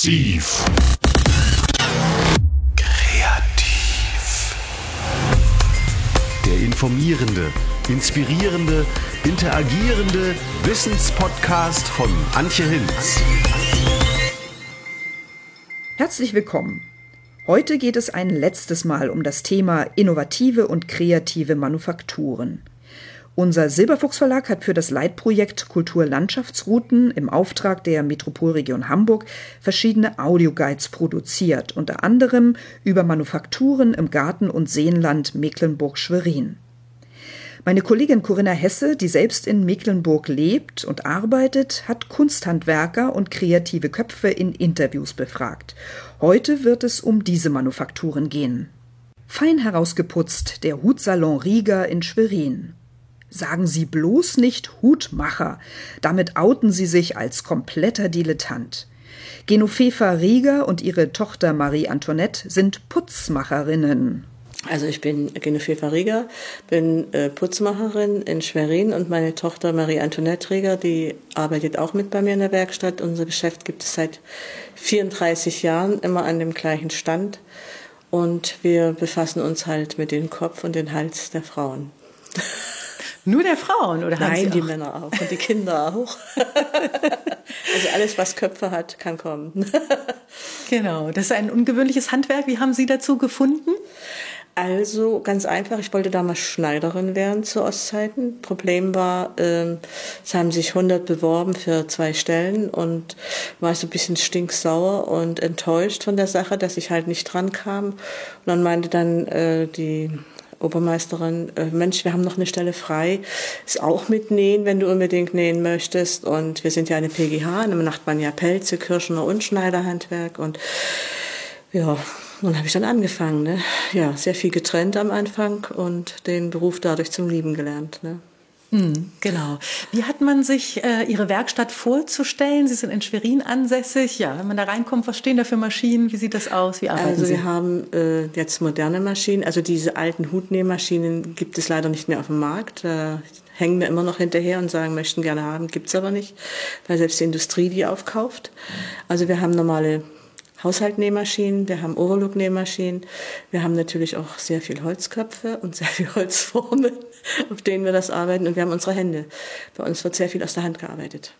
Massiv. Kreativ. Der informierende, inspirierende, interagierende Wissenspodcast von Antje Hinz. Herzlich willkommen. Heute geht es ein letztes Mal um das Thema innovative und kreative Manufakturen. Unser Silberfuchs Verlag hat für das Leitprojekt Kulturlandschaftsrouten im Auftrag der Metropolregion Hamburg verschiedene Audioguides produziert, unter anderem über Manufakturen im Garten- und Seenland Mecklenburg-Schwerin. Meine Kollegin Corinna Hesse, die selbst in Mecklenburg lebt und arbeitet, hat Kunsthandwerker und kreative Köpfe in Interviews befragt. Heute wird es um diese Manufakturen gehen. Fein herausgeputzt der Hutsalon Rieger in Schwerin. Sagen Sie bloß nicht Hutmacher, damit outen Sie sich als kompletter Dilettant. Genovefa Rieger und ihre Tochter Marie Antoinette sind Putzmacherinnen. Also ich bin Genovefa Rieger, bin äh, Putzmacherin in Schwerin und meine Tochter Marie Antoinette Rieger, die arbeitet auch mit bei mir in der Werkstatt. Unser Geschäft gibt es seit 34 Jahren immer an dem gleichen Stand und wir befassen uns halt mit dem Kopf und dem Hals der Frauen. Nur der Frauen oder Nein, die Männer auch und die Kinder auch. also alles, was Köpfe hat, kann kommen. genau, das ist ein ungewöhnliches Handwerk. Wie haben Sie dazu gefunden? Also ganz einfach, ich wollte damals Schneiderin werden zu Ostzeiten. Problem war, äh, es haben sich 100 beworben für zwei Stellen und war so ein bisschen stinksauer und enttäuscht von der Sache, dass ich halt nicht dran kam. Und dann meinte dann äh, die Obermeisterin, äh, Mensch, wir haben noch eine Stelle frei, ist auch mit Nähen, wenn du unbedingt nähen möchtest. Und wir sind ja eine PGH, dann macht man ja Pelze, Kirschner und Schneiderhandwerk. Und ja, dann habe ich dann angefangen. Ne? Ja, sehr viel getrennt am Anfang und den Beruf dadurch zum Lieben gelernt. Ne? Mhm, genau. Wie hat man sich äh, Ihre Werkstatt vorzustellen? Sie sind in Schwerin ansässig. Ja, wenn man da reinkommt, was stehen da für Maschinen? Wie sieht das aus? Wie arbeiten also Sie? wir haben äh, jetzt moderne Maschinen. Also diese alten Hutnähmaschinen gibt es leider nicht mehr auf dem Markt. Da hängen wir immer noch hinterher und sagen, möchten gerne haben, gibt es aber nicht, weil selbst die Industrie die aufkauft. Also wir haben normale Haushaltnähmaschinen, wir haben Overlook-Nähmaschinen, wir haben natürlich auch sehr viel Holzköpfe und sehr viel Holzformen, auf denen wir das arbeiten und wir haben unsere Hände. Bei uns wird sehr viel aus der Hand gearbeitet.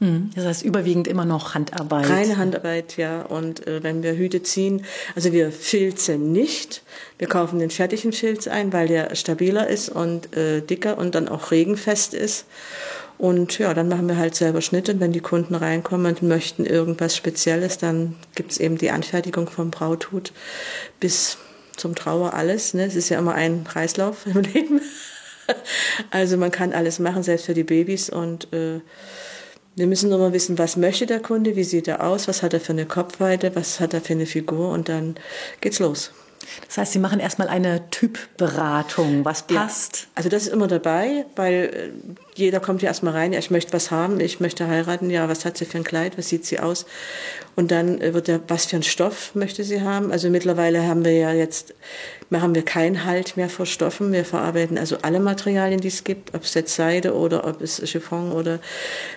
Hm, das heißt überwiegend immer noch Handarbeit. Reine Handarbeit, ja. Und äh, wenn wir Hüte ziehen, also wir filzen nicht. Wir kaufen den fertigen Filz ein, weil der stabiler ist und äh, dicker und dann auch regenfest ist. Und ja, dann machen wir halt selber Schnitte. wenn die Kunden reinkommen und möchten irgendwas Spezielles, dann gibt es eben die Anfertigung vom Brauthut bis zum Trauer alles. Ne? Es ist ja immer ein Kreislauf im Leben. also man kann alles machen, selbst für die Babys. Und äh, wir müssen nur mal wissen, was möchte der Kunde, wie sieht er aus, was hat er für eine Kopfweite, was hat er für eine Figur und dann geht's los. Das heißt, Sie machen erstmal eine Typberatung, was passt. Ja. Also das ist immer dabei, weil äh, jeder kommt ja erstmal rein, ja, ich möchte was haben, ich möchte heiraten, ja, was hat sie für ein Kleid, was sieht sie aus? Und dann äh, wird ja, was für ein Stoff möchte sie haben? Also mittlerweile haben wir ja jetzt, machen wir keinen Halt mehr vor Stoffen. Wir verarbeiten also alle Materialien, die es gibt, ob es jetzt Seide oder ob es Chiffon oder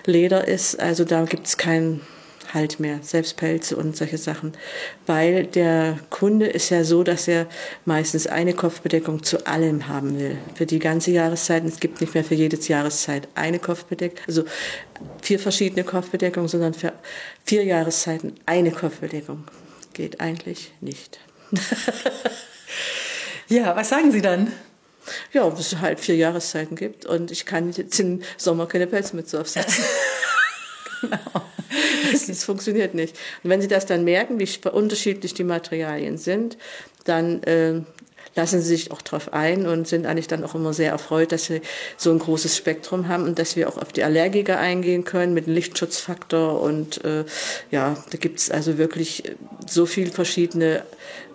Leder ist. Also da gibt es keinen halt mehr, selbst Pelze und solche Sachen. Weil der Kunde ist ja so, dass er meistens eine Kopfbedeckung zu allem haben will. Für die ganze Jahreszeit. Es gibt nicht mehr für jede Jahreszeit eine Kopfbedeckung, also vier verschiedene Kopfbedeckungen, sondern für vier Jahreszeiten eine Kopfbedeckung. Geht eigentlich nicht. ja, was sagen Sie dann? Ja, dass es halt vier Jahreszeiten gibt und ich kann jetzt im Sommer keine Pelzmütze aufsetzen. genau. Das funktioniert nicht. Und wenn Sie das dann merken, wie unterschiedlich die Materialien sind, dann äh, lassen sie sich auch darauf ein und sind eigentlich dann auch immer sehr erfreut, dass sie so ein großes Spektrum haben und dass wir auch auf die Allergiker eingehen können mit dem Lichtschutzfaktor. Und äh, ja, da gibt es also wirklich so viele verschiedene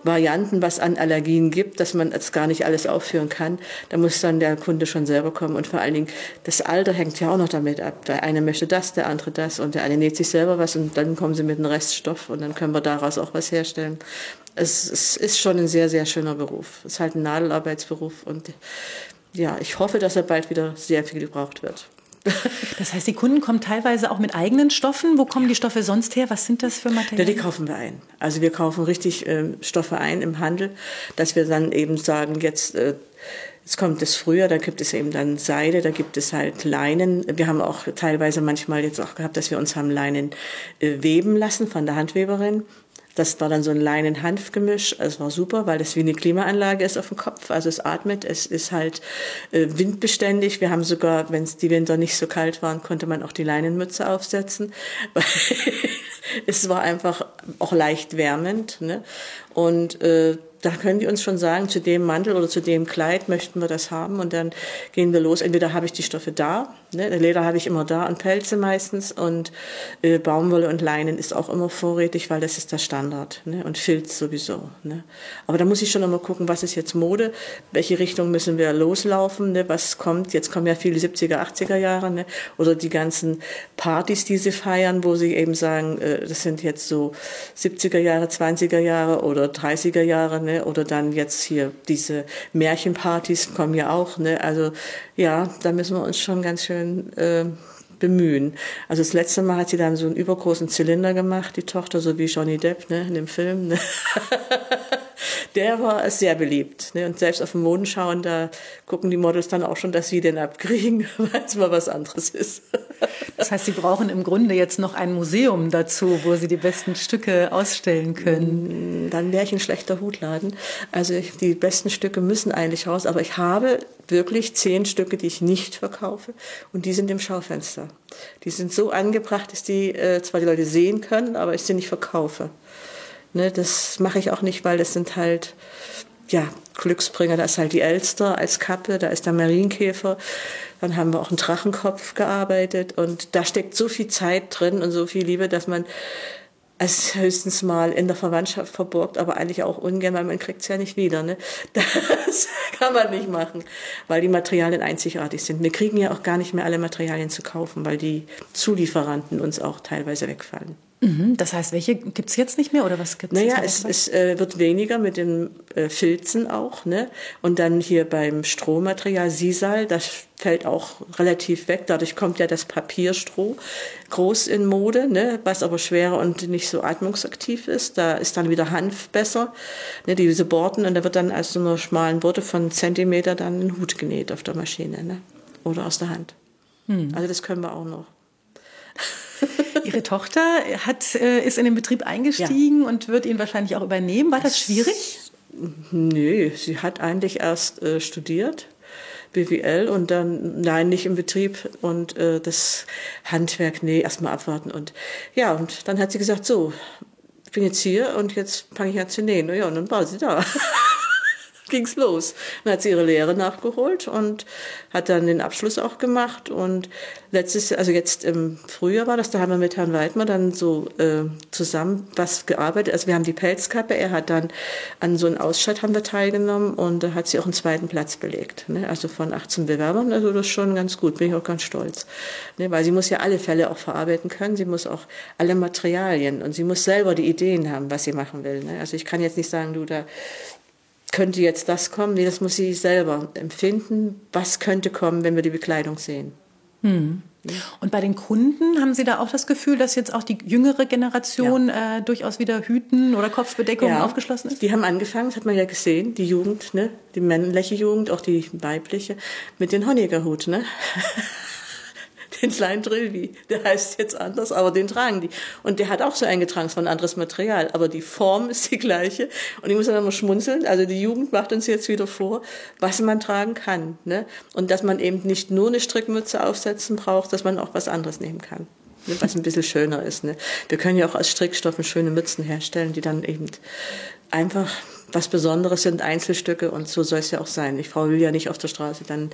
Varianten, was an Allergien gibt, dass man es gar nicht alles aufführen kann. Da muss dann der Kunde schon selber kommen. Und vor allen Dingen, das Alter hängt ja auch noch damit ab. Der eine möchte das, der andere das und der eine näht sich selber was und dann kommen sie mit einem Reststoff und dann können wir daraus auch was herstellen. Es, es ist schon ein sehr, sehr schöner Beruf. Es ist halt ein Nadelarbeitsberuf und ja, ich hoffe, dass er bald wieder sehr viel gebraucht wird. Das heißt, die Kunden kommen teilweise auch mit eigenen Stoffen. Wo kommen die Stoffe sonst her? Was sind das für Materialien? Ja, die kaufen wir ein. Also wir kaufen richtig äh, Stoffe ein im Handel, dass wir dann eben sagen, jetzt äh, Jetzt kommt das früher, da gibt es eben dann Seide, da gibt es halt Leinen. Wir haben auch teilweise manchmal jetzt auch gehabt, dass wir uns haben Leinen äh, weben lassen von der Handweberin. Das war dann so ein Leinen-Hanf-Gemisch. Es war super, weil das wie eine Klimaanlage ist auf dem Kopf. Also es atmet, es ist halt äh, windbeständig. Wir haben sogar, wenn es die Winter nicht so kalt waren, konnte man auch die Leinenmütze aufsetzen. es war einfach auch leicht wärmend. Ne? Und äh, da können die uns schon sagen, zu dem Mantel oder zu dem Kleid möchten wir das haben und dann gehen wir los. Entweder habe ich die Stoffe da, ne, Leder habe ich immer da und Pelze meistens und äh, Baumwolle und Leinen ist auch immer vorrätig, weil das ist der Standard ne, und Filz sowieso. Ne. Aber da muss ich schon immer gucken, was ist jetzt Mode, welche Richtung müssen wir loslaufen, ne, was kommt. Jetzt kommen ja viele 70er, 80er Jahre ne, oder die ganzen Partys, die sie feiern, wo sie eben sagen, äh, das sind jetzt so 70er Jahre, 20er Jahre oder 30er Jahre. Ne, ne? Oder dann jetzt hier diese Märchenpartys kommen ja auch, ne? Also ja, da müssen wir uns schon ganz schön äh, bemühen. Also das letzte Mal hat sie dann so einen übergroßen Zylinder gemacht, die Tochter, so wie Johnny Depp, ne, in dem Film. Ne? der war sehr beliebt. Ne? Und selbst auf den Mond schauen, da gucken die Models dann auch schon, dass sie den abkriegen, weil es mal was anderes ist. Das heißt, Sie brauchen im Grunde jetzt noch ein Museum dazu, wo Sie die besten Stücke ausstellen können. Mm, dann wäre ich ein schlechter Hutladen. Also die besten Stücke müssen eigentlich raus, aber ich habe wirklich zehn Stücke, die ich nicht verkaufe und die sind im Schaufenster. Die sind so angebracht, dass die äh, zwar die Leute sehen können, aber ich sie nicht verkaufe. Ne, das mache ich auch nicht, weil das sind halt ja, Glücksbringer. Da ist halt die Elster als Kappe, da ist der Marienkäfer. Dann haben wir auch einen Drachenkopf gearbeitet und da steckt so viel Zeit drin und so viel Liebe, dass man es höchstens mal in der Verwandtschaft verborgt, aber eigentlich auch ungern, weil man kriegt es ja nicht wieder. Ne? Das kann man nicht machen, weil die Materialien einzigartig sind. Wir kriegen ja auch gar nicht mehr alle Materialien zu kaufen, weil die Zulieferanten uns auch teilweise wegfallen. Mhm, das heißt, welche gibt es jetzt nicht mehr oder was gibt es? Naja, es, es äh, wird weniger mit den äh, Filzen auch. Ne? Und dann hier beim Strohmaterial Sisal, das fällt auch relativ weg. Dadurch kommt ja das Papierstroh groß in Mode, ne? was aber schwerer und nicht so atmungsaktiv ist. Da ist dann wieder Hanf besser, ne? diese Borten. Und da wird dann aus so einer schmalen Borte von Zentimeter dann ein Hut genäht auf der Maschine ne? oder aus der Hand. Hm. Also das können wir auch noch. Ihre Tochter hat, äh, ist in den Betrieb eingestiegen ja. und wird ihn wahrscheinlich auch übernehmen. War das schwierig? Nö, sie hat eigentlich erst äh, studiert. BWL und dann, nein, nicht im Betrieb und äh, das Handwerk, nee, erstmal abwarten. Und ja, und dann hat sie gesagt, so, ich bin jetzt hier und jetzt fange ich an zu nähen. Ja, und dann war sie da. ging's los. Dann hat sie ihre Lehre nachgeholt und hat dann den Abschluss auch gemacht. Und letztes, also jetzt im Frühjahr war das, da haben wir mit Herrn Weidmer dann so äh, zusammen was gearbeitet. Also wir haben die Pelzkappe, er hat dann an so einem Ausschnitt haben wir teilgenommen und da hat sie auch einen zweiten Platz belegt. Ne? Also von 18 Bewerbern, also das ist schon ganz gut, bin ich auch ganz stolz. Ne? Weil sie muss ja alle Fälle auch verarbeiten können, sie muss auch alle Materialien und sie muss selber die Ideen haben, was sie machen will. Ne? Also ich kann jetzt nicht sagen, du da könnte jetzt das kommen? Nee, das muss sie selber empfinden. Was könnte kommen, wenn wir die Bekleidung sehen? Hm. Und bei den Kunden haben Sie da auch das Gefühl, dass jetzt auch die jüngere Generation ja. äh, durchaus wieder Hüten oder Kopfbedeckungen ja, aufgeschlossen ist? Die haben angefangen, das hat man ja gesehen, die Jugend, ne? die männliche Jugend, auch die weibliche, mit den Honecker-Hut. Ne? den kleinen Trilby. Der heißt jetzt anders, aber den tragen die. Und der hat auch so eingetragen, es war ein anderes Material, aber die Form ist die gleiche. Und ich muss dann immer schmunzeln. Also die Jugend macht uns jetzt wieder vor, was man tragen kann. Ne? Und dass man eben nicht nur eine Strickmütze aufsetzen braucht, dass man auch was anderes nehmen kann. Ne? Was ein bisschen schöner ist. Ne? Wir können ja auch aus Strickstoffen schöne Mützen herstellen, die dann eben einfach was Besonderes sind, Einzelstücke und so soll es ja auch sein. Ich Frau will ja nicht auf der Straße dann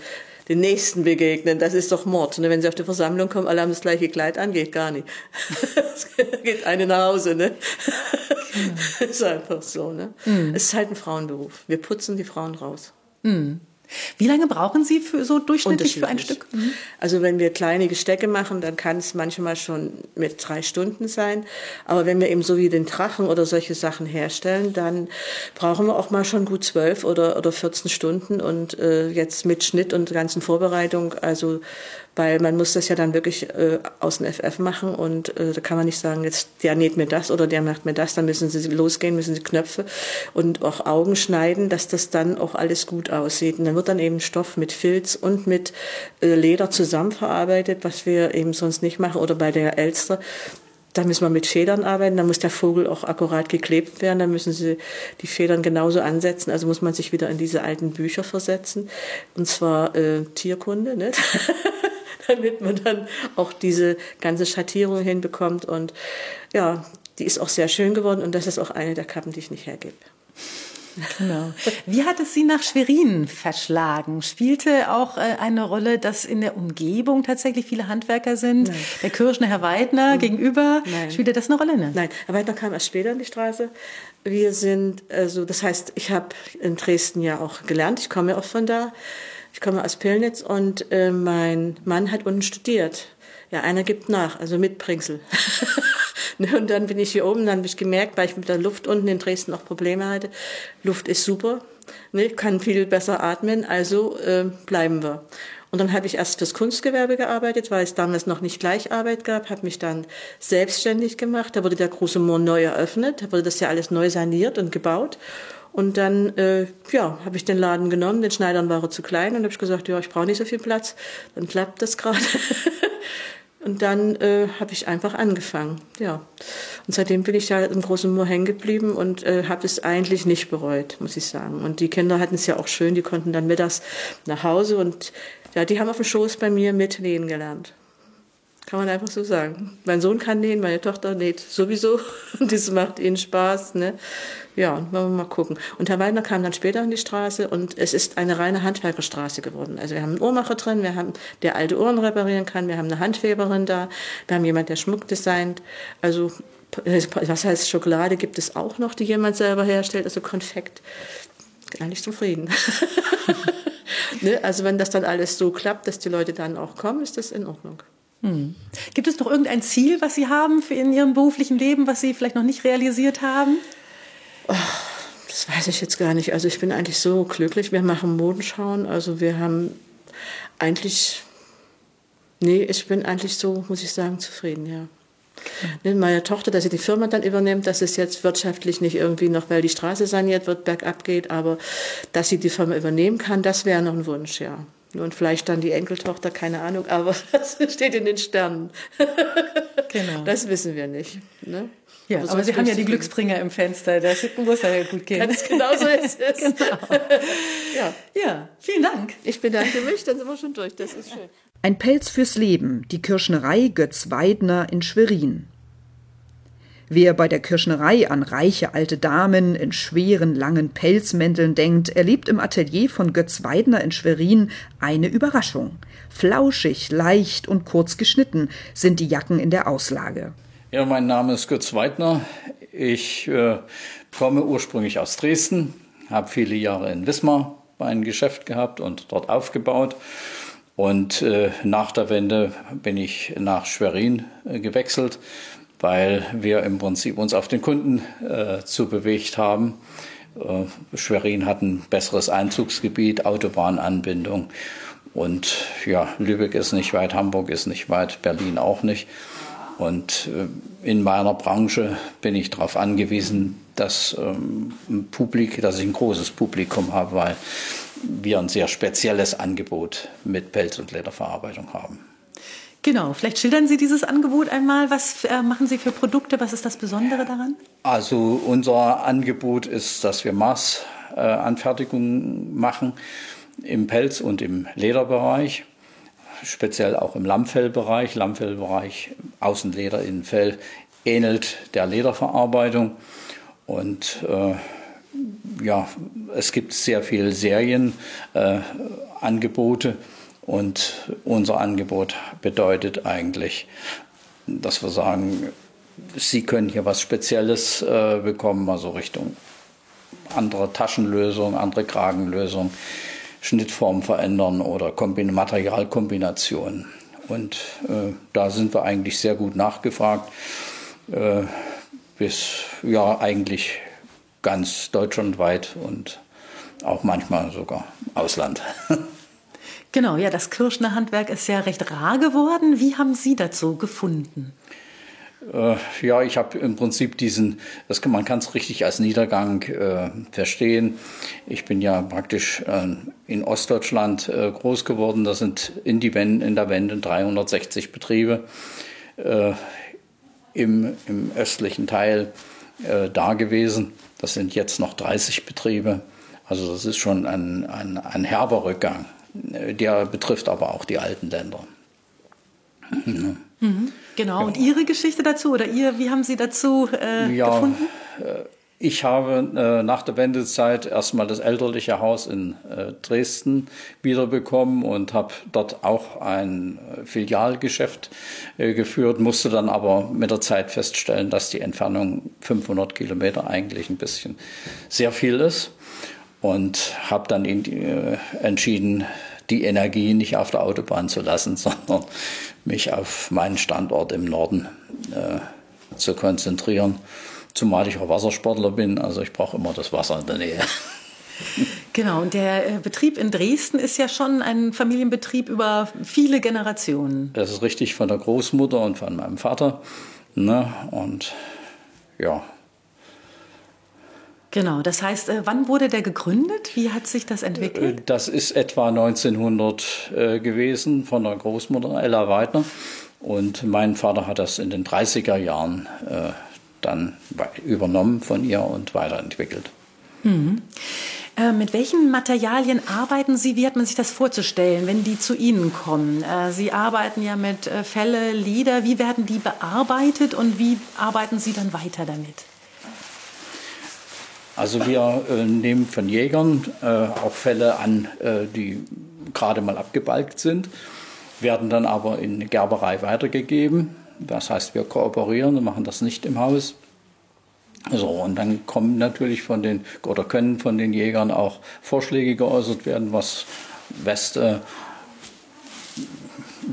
den Nächsten begegnen. Das ist doch Mord. Ne? Wenn sie auf die Versammlung kommen, alle haben das gleiche Kleid an, geht gar nicht. geht eine nach Hause. Ne? Genau. ist einfach so. Ne? Mhm. Es ist halt ein Frauenberuf. Wir putzen die Frauen raus. Mhm. Wie lange brauchen Sie für so durchschnittlich für ein Stück? Mhm. Also wenn wir kleine Gestecke machen, dann kann es manchmal schon mit drei Stunden sein. Aber wenn wir eben so wie den Drachen oder solche Sachen herstellen, dann brauchen wir auch mal schon gut zwölf oder, oder 14 Stunden. Und äh, jetzt mit Schnitt und ganzen Vorbereitung, also weil man muss das ja dann wirklich äh, aus dem FF machen und äh, da kann man nicht sagen, jetzt der näht mir das oder der macht mir das, dann müssen sie losgehen, müssen sie Knöpfe und auch Augen schneiden, dass das dann auch alles gut aussieht. Und dann wird dann eben Stoff mit Filz und mit äh, Leder zusammenverarbeitet, was wir eben sonst nicht machen oder bei der Elster da müssen wir mit Federn arbeiten, da muss der Vogel auch akkurat geklebt werden, da müssen sie die Federn genauso ansetzen, also muss man sich wieder in diese alten Bücher versetzen, und zwar äh, Tierkunde, ne? damit man dann auch diese ganze Schattierung hinbekommt und ja, die ist auch sehr schön geworden und das ist auch eine der Kappen, die ich nicht hergebe. Genau. Wie hat es Sie nach Schwerin verschlagen? Spielte auch äh, eine Rolle, dass in der Umgebung tatsächlich viele Handwerker sind? Nein. Der Kirschner Herr Weidner mhm. gegenüber, Nein. spielte das eine Rolle? Ne? Nein, Herr Weidner kam erst später in die Straße. Wir sind, also das heißt, ich habe in Dresden ja auch gelernt, ich komme auch von da. Ich komme aus Pillnitz und äh, mein Mann hat unten studiert. Ja, einer gibt nach, also Mitbringsel. Ne, und dann bin ich hier oben, dann habe ich gemerkt, weil ich mit der Luft unten in Dresden auch Probleme hatte. Luft ist super, ne, kann viel besser atmen, also äh, bleiben wir. Und dann habe ich erst fürs Kunstgewerbe gearbeitet, weil es damals noch nicht Gleicharbeit gab, habe mich dann selbstständig gemacht. Da wurde der große Moor neu eröffnet, da wurde das ja alles neu saniert und gebaut. Und dann äh, ja, habe ich den Laden genommen, den Schneidern war er zu klein und habe ich gesagt, ja, ich brauche nicht so viel Platz, dann klappt das gerade. Und dann äh, habe ich einfach angefangen, ja. Und seitdem bin ich ja im großen Moor hängen geblieben und äh, habe es eigentlich nicht bereut, muss ich sagen. Und die Kinder hatten es ja auch schön, die konnten dann mittags nach Hause und ja, die haben auf dem Schoß bei mir mit nähen gelernt. Kann man einfach so sagen. Mein Sohn kann nähen, meine Tochter näht sowieso und das macht ihnen Spaß. Ne? Ja, wollen wir mal gucken. Und Herr Weidner kam dann später in die Straße und es ist eine reine Handwerkerstraße geworden. Also wir haben einen Uhrmacher drin, wir haben, der alte Uhren reparieren kann, wir haben eine Handweberin da, wir haben jemand, der Schmuck designt. Also was heißt Schokolade gibt es auch noch, die jemand selber herstellt, also Konfekt. Eigentlich zufrieden. ne? Also wenn das dann alles so klappt, dass die Leute dann auch kommen, ist das in Ordnung. Hm. Gibt es noch irgendein Ziel, was Sie haben für in Ihrem beruflichen Leben, was Sie vielleicht noch nicht realisiert haben? Oh, das weiß ich jetzt gar nicht. Also ich bin eigentlich so glücklich. Wir machen Modenschauen. Also wir haben eigentlich, nee, ich bin eigentlich so, muss ich sagen, zufrieden, ja. Okay. Meine Tochter, dass sie die Firma dann übernimmt, dass es jetzt wirtschaftlich nicht irgendwie noch, weil die Straße saniert wird, bergab geht, aber dass sie die Firma übernehmen kann, das wäre noch ein Wunsch, ja. Und vielleicht dann die Enkeltochter, keine Ahnung, aber das steht in den Sternen. genau. Das wissen wir nicht. Ne? Ja, aber, aber Sie haben ja die Glücksbringer im Fenster, das muss ja gut gehen. Ganz genau so ist es. genau. ja. ja, vielen Dank. Ich bedanke mich, dann sind wir schon durch, das ist schön. Ein Pelz fürs Leben, die Kirschnerei Götz Weidner in Schwerin. Wer bei der Kirschnerei an reiche alte Damen in schweren, langen Pelzmänteln denkt, erlebt im Atelier von Götz Weidner in Schwerin eine Überraschung. Flauschig, leicht und kurz geschnitten sind die Jacken in der Auslage. Ja, mein Name ist Götz Weidner. Ich äh, komme ursprünglich aus Dresden, habe viele Jahre in Wismar ein Geschäft gehabt und dort aufgebaut. Und äh, nach der Wende bin ich nach Schwerin äh, gewechselt, weil wir im Prinzip uns auf den Kunden äh, zu bewegt haben. Äh, Schwerin hat ein besseres Einzugsgebiet, Autobahnanbindung. Und ja, Lübeck ist nicht weit, Hamburg ist nicht weit, Berlin auch nicht. Und äh, in meiner Branche bin ich darauf angewiesen, dass, ähm, ein Publik, dass ich ein großes Publikum habe, weil wir ein sehr spezielles Angebot mit Pelz- und Lederverarbeitung haben. Genau, vielleicht schildern Sie dieses Angebot einmal. Was äh, machen Sie für Produkte? Was ist das Besondere daran? Also unser Angebot ist, dass wir Maßanfertigungen machen im Pelz- und im Lederbereich, speziell auch im Lammfellbereich. Lammfellbereich, Außenleder, Innenfell, ähnelt der Lederverarbeitung. Und äh, ja, es gibt sehr viele Serienangebote. Äh, und unser Angebot bedeutet eigentlich, dass wir sagen, Sie können hier was Spezielles äh, bekommen, also Richtung andere Taschenlösung, andere Kragenlösung, Schnittform verändern oder Kombin Materialkombinationen. Und äh, da sind wir eigentlich sehr gut nachgefragt. Äh, bis ja eigentlich ganz deutschlandweit und auch manchmal sogar Ausland. Genau, ja, das Kirschner Handwerk ist ja recht rar geworden. Wie haben Sie dazu gefunden? Äh, ja, ich habe im Prinzip diesen, das kann, man kann es richtig als Niedergang äh, verstehen. Ich bin ja praktisch äh, in Ostdeutschland äh, groß geworden. Da sind in, die Wende, in der Wende 360 Betriebe äh, im, im östlichen Teil äh, da gewesen. Das sind jetzt noch 30 Betriebe. Also das ist schon ein, ein, ein herber Rückgang. Der betrifft aber auch die alten Länder. Mhm. Mhm. Genau. Und Ihre Geschichte dazu oder ihr, wie haben Sie dazu äh, ja, gefunden? Äh, ich habe äh, nach der Wendezeit erstmal das elterliche Haus in äh, Dresden wiederbekommen und habe dort auch ein äh, Filialgeschäft äh, geführt, musste dann aber mit der Zeit feststellen, dass die Entfernung 500 Kilometer eigentlich ein bisschen sehr viel ist und habe dann in, äh, entschieden, die Energie nicht auf der Autobahn zu lassen, sondern mich auf meinen Standort im Norden äh, zu konzentrieren. Zumal ich auch Wassersportler bin, also ich brauche immer das Wasser in der Nähe. Genau, und der äh, Betrieb in Dresden ist ja schon ein Familienbetrieb über viele Generationen. Das ist richtig von der Großmutter und von meinem Vater. Ne? Und ja, Genau, das heißt, äh, wann wurde der gegründet? Wie hat sich das entwickelt? Äh, das ist etwa 1900 äh, gewesen von der Großmutter Ella Weidner. Und mein Vater hat das in den 30er Jahren dann übernommen von ihr und weiterentwickelt. Mhm. Äh, mit welchen Materialien arbeiten Sie? Wie hat man sich das vorzustellen, wenn die zu Ihnen kommen? Äh, Sie arbeiten ja mit äh, Felle, Lieder. Wie werden die bearbeitet und wie arbeiten Sie dann weiter damit? Also wir äh, nehmen von Jägern äh, auch Fälle an, äh, die gerade mal abgebalgt sind, werden dann aber in Gerberei weitergegeben. Das heißt, wir kooperieren und machen das nicht im Haus. So, und dann kommen natürlich von den, oder können von den Jägern auch Vorschläge geäußert werden, was Weste,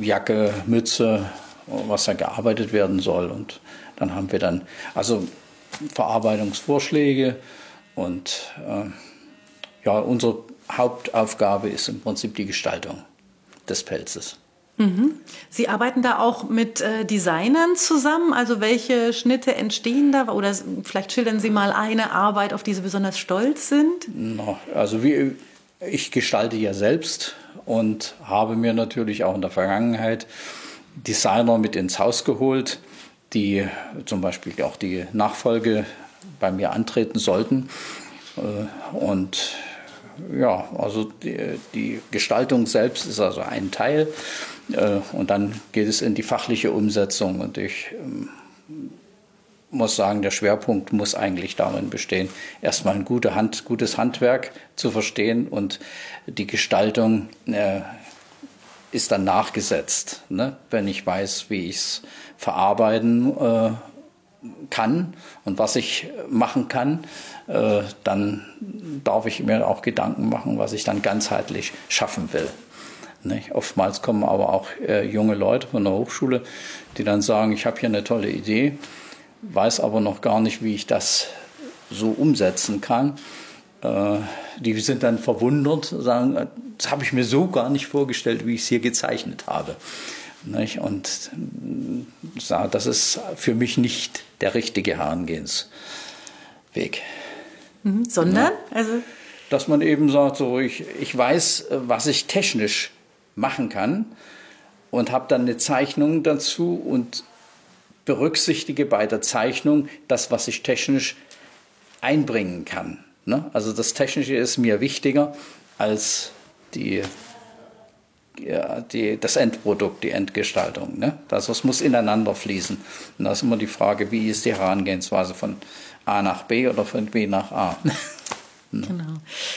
Jacke, Mütze, was da gearbeitet werden soll. Und dann haben wir dann also Verarbeitungsvorschläge, und äh, ja, unsere Hauptaufgabe ist im Prinzip die Gestaltung des Pelzes. Mhm. Sie arbeiten da auch mit äh, Designern zusammen? Also welche Schnitte entstehen da? Oder vielleicht schildern Sie mal eine Arbeit, auf die Sie besonders stolz sind? No, also wie, ich gestalte ja selbst und habe mir natürlich auch in der Vergangenheit Designer mit ins Haus geholt, die zum Beispiel auch die Nachfolge bei mir antreten sollten. Äh, und ja, also die, die, Gestaltung selbst ist also ein Teil. Äh, und dann geht es in die fachliche Umsetzung. Und ich ähm, muss sagen, der Schwerpunkt muss eigentlich darin bestehen, erstmal ein gute Hand, gutes Handwerk zu verstehen und die Gestaltung äh, ist dann nachgesetzt, ne? wenn ich weiß, wie ich es verarbeiten äh, kann und was ich machen kann, äh, dann darf ich mir auch Gedanken machen, was ich dann ganzheitlich schaffen will. Nicht? Oftmals kommen aber auch äh, junge Leute von der Hochschule, die dann sagen, ich habe hier eine tolle Idee, weiß aber noch gar nicht, wie ich das so umsetzen kann. Äh, die sind dann verwundert, sagen, das habe ich mir so gar nicht vorgestellt, wie ich es hier gezeichnet habe. Nicht? Und das ist für mich nicht der richtige Herangehensweg. Mhm, sondern? Ja. Also Dass man eben sagt, so, ich, ich weiß, was ich technisch machen kann und habe dann eine Zeichnung dazu und berücksichtige bei der Zeichnung das, was ich technisch einbringen kann. Ne? Also das Technische ist mir wichtiger als die die, das Endprodukt, die Endgestaltung. Ne? Also es muss ineinander fließen. Und da ist immer die Frage, wie ist die Herangehensweise von A nach B oder von B nach A. Genau.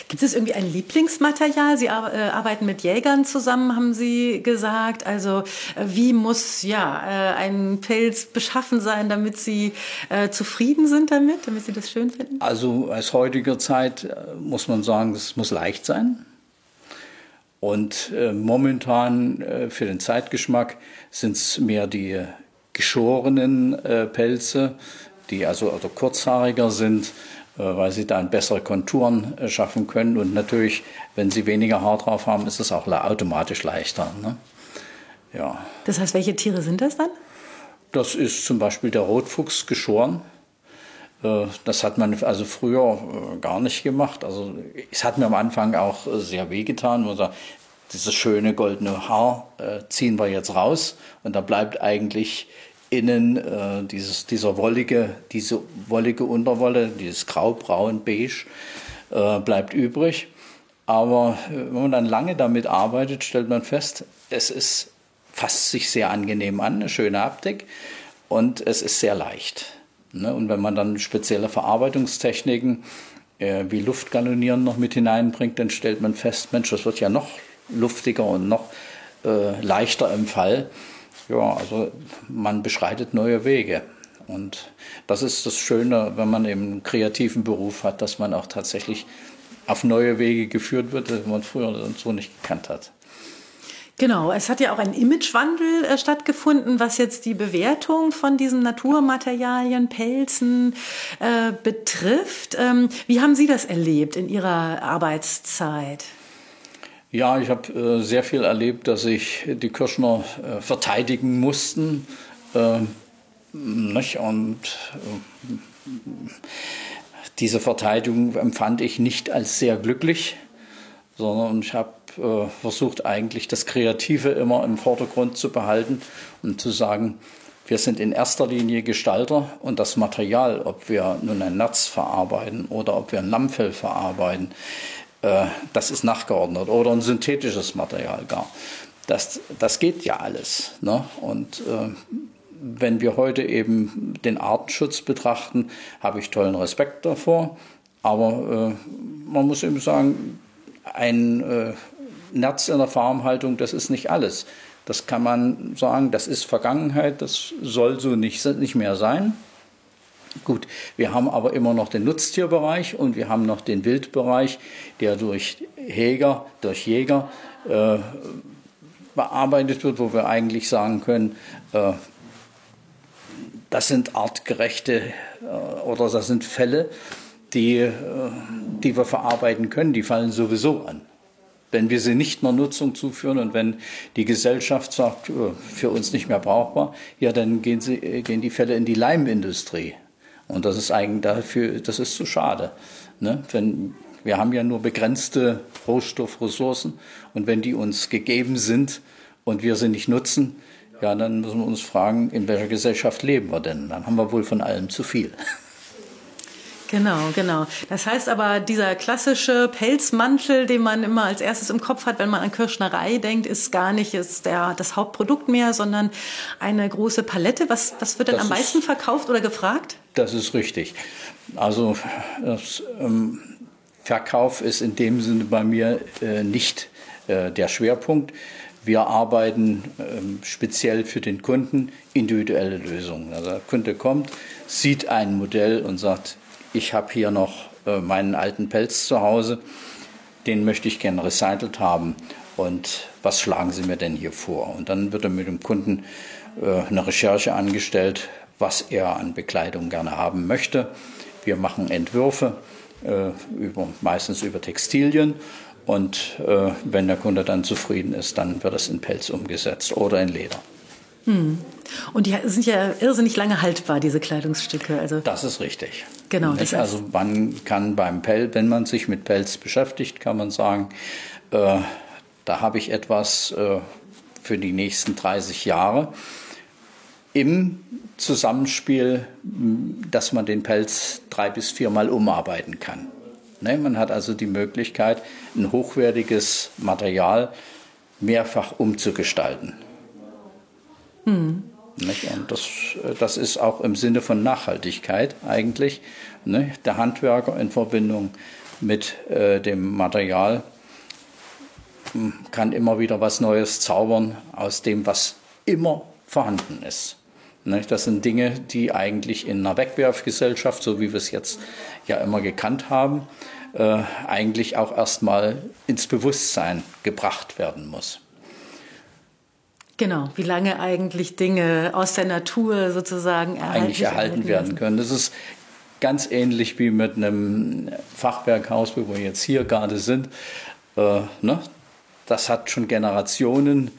Gibt es irgendwie ein Lieblingsmaterial? Sie äh, arbeiten mit Jägern zusammen, haben Sie gesagt. Also äh, wie muss ja äh, ein Pelz beschaffen sein, damit Sie zufrieden sind damit, damit Sie das schön finden? Also aus heutiger Zeit muss man sagen, es muss leicht sein. Und äh, momentan äh, für den Zeitgeschmack sind es mehr die geschorenen äh, Pelze, die also, also kurzhaariger sind weil sie dann bessere Konturen schaffen können. Und natürlich, wenn sie weniger Haar drauf haben, ist es auch automatisch leichter. Ne? Ja. Das heißt, welche Tiere sind das dann? Das ist zum Beispiel der Rotfuchs geschoren. Äh, das hat man also früher äh, gar nicht gemacht. Also es hat mir am Anfang auch äh, sehr wehgetan. Man sagt, dieses schöne goldene Haar ziehen wir jetzt raus und da bleibt eigentlich innen dieses, dieser wollige, diese wollige Unterwolle, dieses grau-braun beige bleibt übrig. Aber wenn man dann lange damit arbeitet, stellt man fest, es ist fasst sich sehr angenehm an, eine schöne Haptik und es ist sehr leicht. Ne? Und wenn man dann spezielle Verarbeitungstechniken äh, wie Luftgalonieren noch mit hineinbringt, dann stellt man fest, Mensch, das wird ja noch luftiger und noch äh, leichter im Fall. Ja, also man beschreitet neue Wege. Und das ist das Schöne, wenn man eben einen kreativen Beruf hat, dass man auch tatsächlich auf neue Wege geführt wird, die man früher so nicht gekannt hat. Genau, es hat ja auch ein Imagewandel äh, stattgefunden, was jetzt die Bewertung von diesen Naturmaterialien, Pelzen äh, betrifft. Ähm, wie haben Sie das erlebt in Ihrer Arbeitszeit? Ja, ich habe äh, sehr viel erlebt, dass sich die Kirschner äh, verteidigen mussten. Ähm, nicht? Und äh, diese Verteidigung empfand ich nicht als sehr glücklich, sondern ich habe äh, versucht eigentlich das Kreative immer im Vordergrund zu behalten und zu sagen, wir sind in erster Linie Gestalter und das Material, ob wir nun ein Nerz verarbeiten oder ob wir ein Lammfell verarbeiten, äh, das ist nachgeordnet oder ein synthetisches Material gar. Das, das geht ja alles. Ne? Und äh, wenn wir heute eben den Artenschutz betrachten, habe ich tollen Respekt davor. Aber äh, man muss eben sagen, ein äh, Nerz in der Farmhaltung, das ist nicht alles. Das kann man sagen, das ist Vergangenheit, das soll so nicht, nicht mehr sein. Gut, wir haben aber immer noch den Nutztierbereich und wir haben noch den Wildbereich, der durch Jäger, durch Jäger äh, bearbeitet wird, wo wir eigentlich sagen können, äh, das sind artgerechte äh, oder das sind Fälle, die, äh, die wir verarbeiten können, die fallen sowieso an. Wenn wir sie nicht mehr Nutzung zuführen und wenn die Gesellschaft sagt, oh, für uns nicht mehr brauchbar, ja, dann gehen, sie, äh, gehen die Fälle in die Leimindustrie. Und das ist eigentlich dafür, das ist zu schade. Ne? Wenn, wir haben ja nur begrenzte Rohstoffressourcen und wenn die uns gegeben sind und wir sie nicht nutzen, ja, dann müssen wir uns fragen, in welcher Gesellschaft leben wir denn? Dann haben wir wohl von allem zu viel. Genau, genau. Das heißt aber, dieser klassische Pelzmantel, den man immer als erstes im Kopf hat, wenn man an Kirschnerei denkt, ist gar nicht ist der, das Hauptprodukt mehr, sondern eine große Palette. Was, was wird denn das am meisten verkauft oder gefragt? Das ist richtig. Also das, ähm, Verkauf ist in dem Sinne bei mir äh, nicht äh, der Schwerpunkt. Wir arbeiten ähm, speziell für den Kunden individuelle Lösungen. Also der Kunde kommt, sieht ein Modell und sagt, ich habe hier noch äh, meinen alten Pelz zu Hause, den möchte ich gerne recycelt haben und was schlagen Sie mir denn hier vor? Und dann wird er mit dem Kunden äh, eine Recherche angestellt, was er an Bekleidung gerne haben möchte. Wir machen Entwürfe, äh, über, meistens über Textilien. Und wenn der Kunde dann zufrieden ist, dann wird es in Pelz umgesetzt oder in Leder. Hm. Und die sind ja irrsinnig lange haltbar, diese Kleidungsstücke. Also das ist richtig. Genau. Das heißt also man kann beim Pelz, wenn man sich mit Pelz beschäftigt, kann man sagen, äh, da habe ich etwas äh, für die nächsten 30 Jahre im Zusammenspiel, dass man den Pelz drei bis viermal umarbeiten kann. Ne? Man hat also die Möglichkeit, ein hochwertiges Material mehrfach umzugestalten. Hm. Und das, das ist auch im Sinne von Nachhaltigkeit eigentlich. Ne? Der Handwerker in Verbindung mit äh, dem Material hm, kann immer wieder was Neues zaubern aus dem, was immer vorhanden ist. Das sind Dinge, die eigentlich in einer Wegwerfgesellschaft, so wie wir es jetzt ja immer gekannt haben, äh, eigentlich auch erstmal ins Bewusstsein gebracht werden muss. Genau, wie lange eigentlich Dinge aus der Natur sozusagen erhalten, eigentlich erhalten werden können. Das ist ganz ähnlich wie mit einem Fachwerkhaus, wo wir jetzt hier gerade sind. Äh, ne? Das hat schon Generationen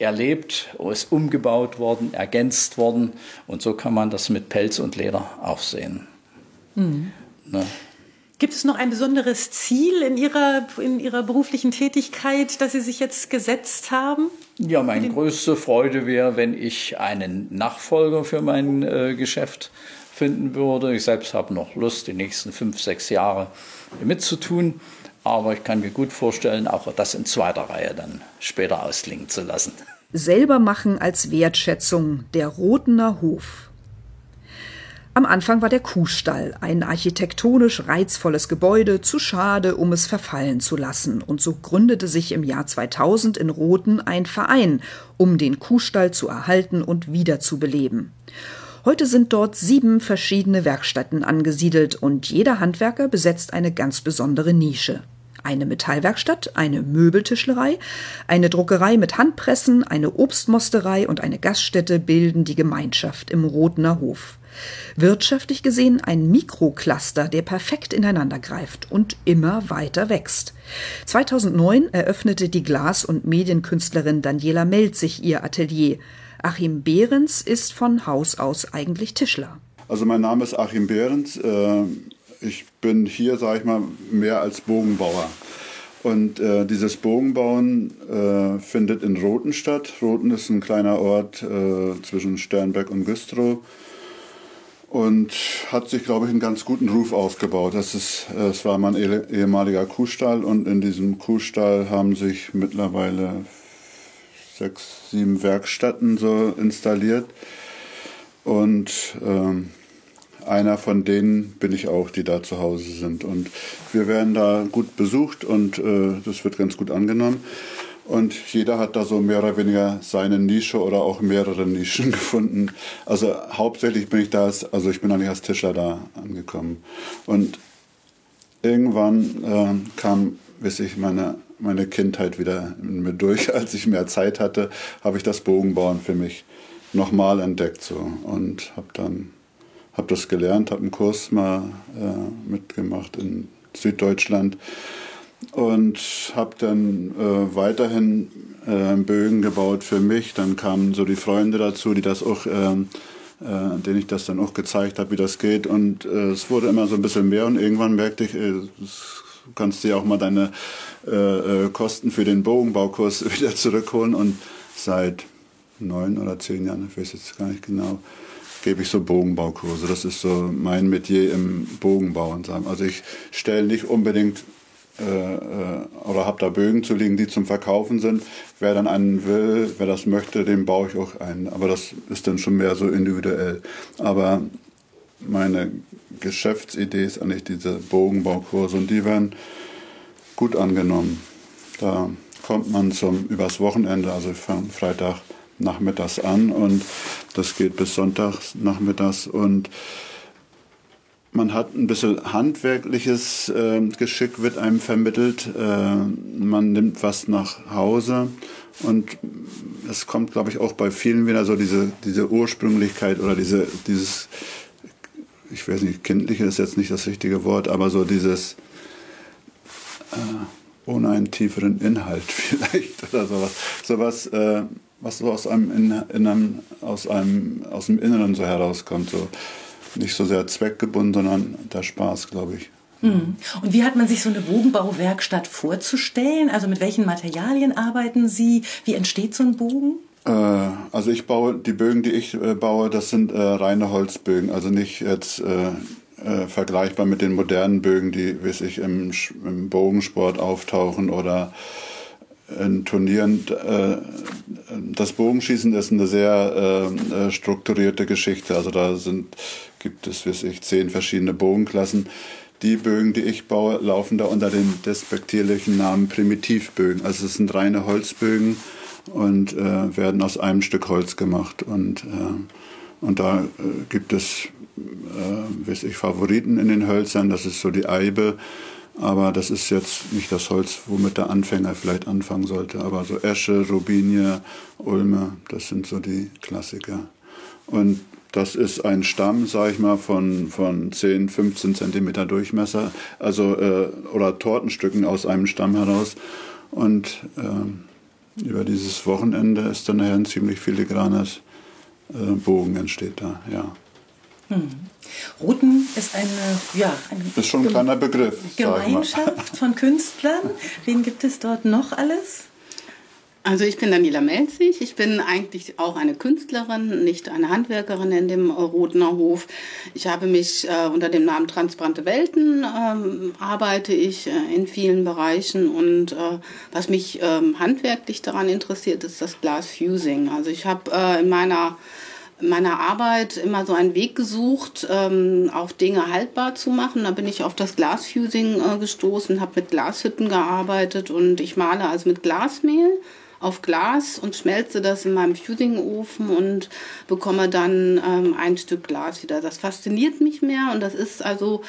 erlebt, ist umgebaut worden, ergänzt worden. Und so kann man das mit Pelz und Leder auch sehen. Mhm. Ne? Gibt es noch ein besonderes Ziel in Ihrer, in Ihrer beruflichen Tätigkeit, das Sie sich jetzt gesetzt haben? Ja, meine größte Freude wäre, wenn ich einen Nachfolger für mein äh, Geschäft finden würde. Ich selbst habe noch Lust, die nächsten fünf, sechs Jahre mitzutun. Aber ich kann mir gut vorstellen, auch das in zweiter Reihe dann später ausklingen zu lassen. Selber machen als Wertschätzung der Rotener Hof. Am Anfang war der Kuhstall ein architektonisch reizvolles Gebäude, zu schade, um es verfallen zu lassen. Und so gründete sich im Jahr 2000 in Rothen ein Verein, um den Kuhstall zu erhalten und wiederzubeleben. Heute sind dort sieben verschiedene Werkstätten angesiedelt und jeder Handwerker besetzt eine ganz besondere Nische eine Metallwerkstatt, eine Möbeltischlerei, eine Druckerei mit Handpressen, eine Obstmosterei und eine Gaststätte bilden die Gemeinschaft im Rotener Hof. Wirtschaftlich gesehen ein Mikrocluster, der perfekt ineinander greift und immer weiter wächst. 2009 eröffnete die Glas- und Medienkünstlerin Daniela Melzig ihr Atelier. Achim Behrens ist von Haus aus eigentlich Tischler. Also mein Name ist Achim Behrens. Äh, ich bin hier, sage ich mal, mehr als Bogenbauer. Und äh, dieses Bogenbauen äh, findet in Rothen statt. Rothen ist ein kleiner Ort äh, zwischen Sternberg und Güstrow und hat sich, glaube ich, einen ganz guten Ruf aufgebaut. Das, ist, äh, es war mein ehemaliger Kuhstall und in diesem Kuhstall haben sich mittlerweile sechs, sieben Werkstätten so installiert. Und ähm, einer von denen bin ich auch, die da zu Hause sind. Und wir werden da gut besucht und äh, das wird ganz gut angenommen. Und jeder hat da so mehr oder weniger seine Nische oder auch mehrere Nischen gefunden. Also hauptsächlich bin ich da, als, also ich bin eigentlich als Tischler da angekommen. Und irgendwann äh, kam, weiß ich, meine, meine Kindheit wieder in mir durch. Als ich mehr Zeit hatte, habe ich das Bogenbauen für mich nochmal entdeckt so und habe dann habe das gelernt, habe einen Kurs mal äh, mitgemacht in Süddeutschland und habe dann äh, weiterhin äh, Bögen gebaut für mich. Dann kamen so die Freunde dazu, die das auch, ähm, äh, denen ich das dann auch gezeigt habe, wie das geht. Und äh, es wurde immer so ein bisschen mehr und irgendwann merkte ich, ey, du kannst dir auch mal deine äh, Kosten für den Bogenbaukurs wieder zurückholen. Und seit neun oder zehn Jahren, ich weiß jetzt gar nicht genau, gebe ich so Bogenbaukurse. Das ist so mein Metier im Bogenbau. Also ich stelle nicht unbedingt äh, äh, oder habe da Bögen zu liegen, die zum Verkaufen sind. Wer dann einen will, wer das möchte, den baue ich auch ein. Aber das ist dann schon mehr so individuell. Aber meine Geschäftsidee ist eigentlich diese Bogenbaukurse und die werden gut angenommen. Da kommt man zum übers Wochenende, also von Freitag nachmittags an und das geht bis sonntags nachmittags und man hat ein bisschen handwerkliches äh, Geschick wird einem vermittelt. Äh, man nimmt was nach Hause und es kommt, glaube ich, auch bei vielen wieder so diese, diese Ursprünglichkeit oder diese, dieses, ich weiß nicht, kindliche ist jetzt nicht das richtige Wort, aber so dieses äh, ohne einen tieferen Inhalt vielleicht oder sowas. Sowas, äh, was so aus einem, in, in einem, aus einem, aus dem Inneren so herauskommt. So. Nicht so sehr zweckgebunden, sondern der Spaß, glaube ich. Mhm. Und wie hat man sich so eine Bogenbauwerkstatt vorzustellen? Also mit welchen Materialien arbeiten Sie? Wie entsteht so ein Bogen? Äh, also ich baue, die Bögen, die ich äh, baue, das sind äh, reine Holzbögen. Also nicht jetzt äh, äh, vergleichbar mit den modernen Bögen, die, weiß ich, im, im Bogensport auftauchen oder in Turnieren. Äh, das Bogenschießen ist eine sehr strukturierte Geschichte. Also da sind, gibt es, weiß ich, zehn verschiedene Bogenklassen. Die Bögen, die ich baue, laufen da unter dem despektierlichen Namen Primitivbögen. Also es sind reine Holzbögen und äh, werden aus einem Stück Holz gemacht. Und, äh, und da äh, gibt es, äh, weiß ich, Favoriten in den Hölzern. Das ist so die Eibe aber das ist jetzt nicht das Holz, womit der Anfänger vielleicht anfangen sollte. Aber so Esche, Robinie, Ulme, das sind so die Klassiker. Und das ist ein Stamm, sage ich mal, von, von 10, 15 Zentimeter Durchmesser, also äh, oder Tortenstücken aus einem Stamm heraus. Und äh, über dieses Wochenende ist dann nachher ein ziemlich filigranes äh, Bogen entsteht da, ja. Hm. Ruten ist eine, ja, eine ist schon ein kleiner Begriff. Gemeinschaft von Künstlern. Wen gibt es dort noch alles? Also ich bin Daniela Melzig. Ich bin eigentlich auch eine Künstlerin, nicht eine Handwerkerin in dem Rotener Hof. Ich habe mich äh, unter dem Namen Transparente Welten ähm, arbeite ich äh, in vielen Bereichen und äh, was mich ähm, handwerklich daran interessiert, ist das Glass Fusing. Also ich habe äh, in meiner meiner Arbeit immer so einen Weg gesucht, ähm, auch Dinge haltbar zu machen. Da bin ich auf das Glasfusing äh, gestoßen, habe mit Glashütten gearbeitet und ich male also mit Glasmehl auf Glas und schmelze das in meinem Fusing-Ofen und bekomme dann ähm, ein Stück Glas wieder. Das fasziniert mich mehr und das ist also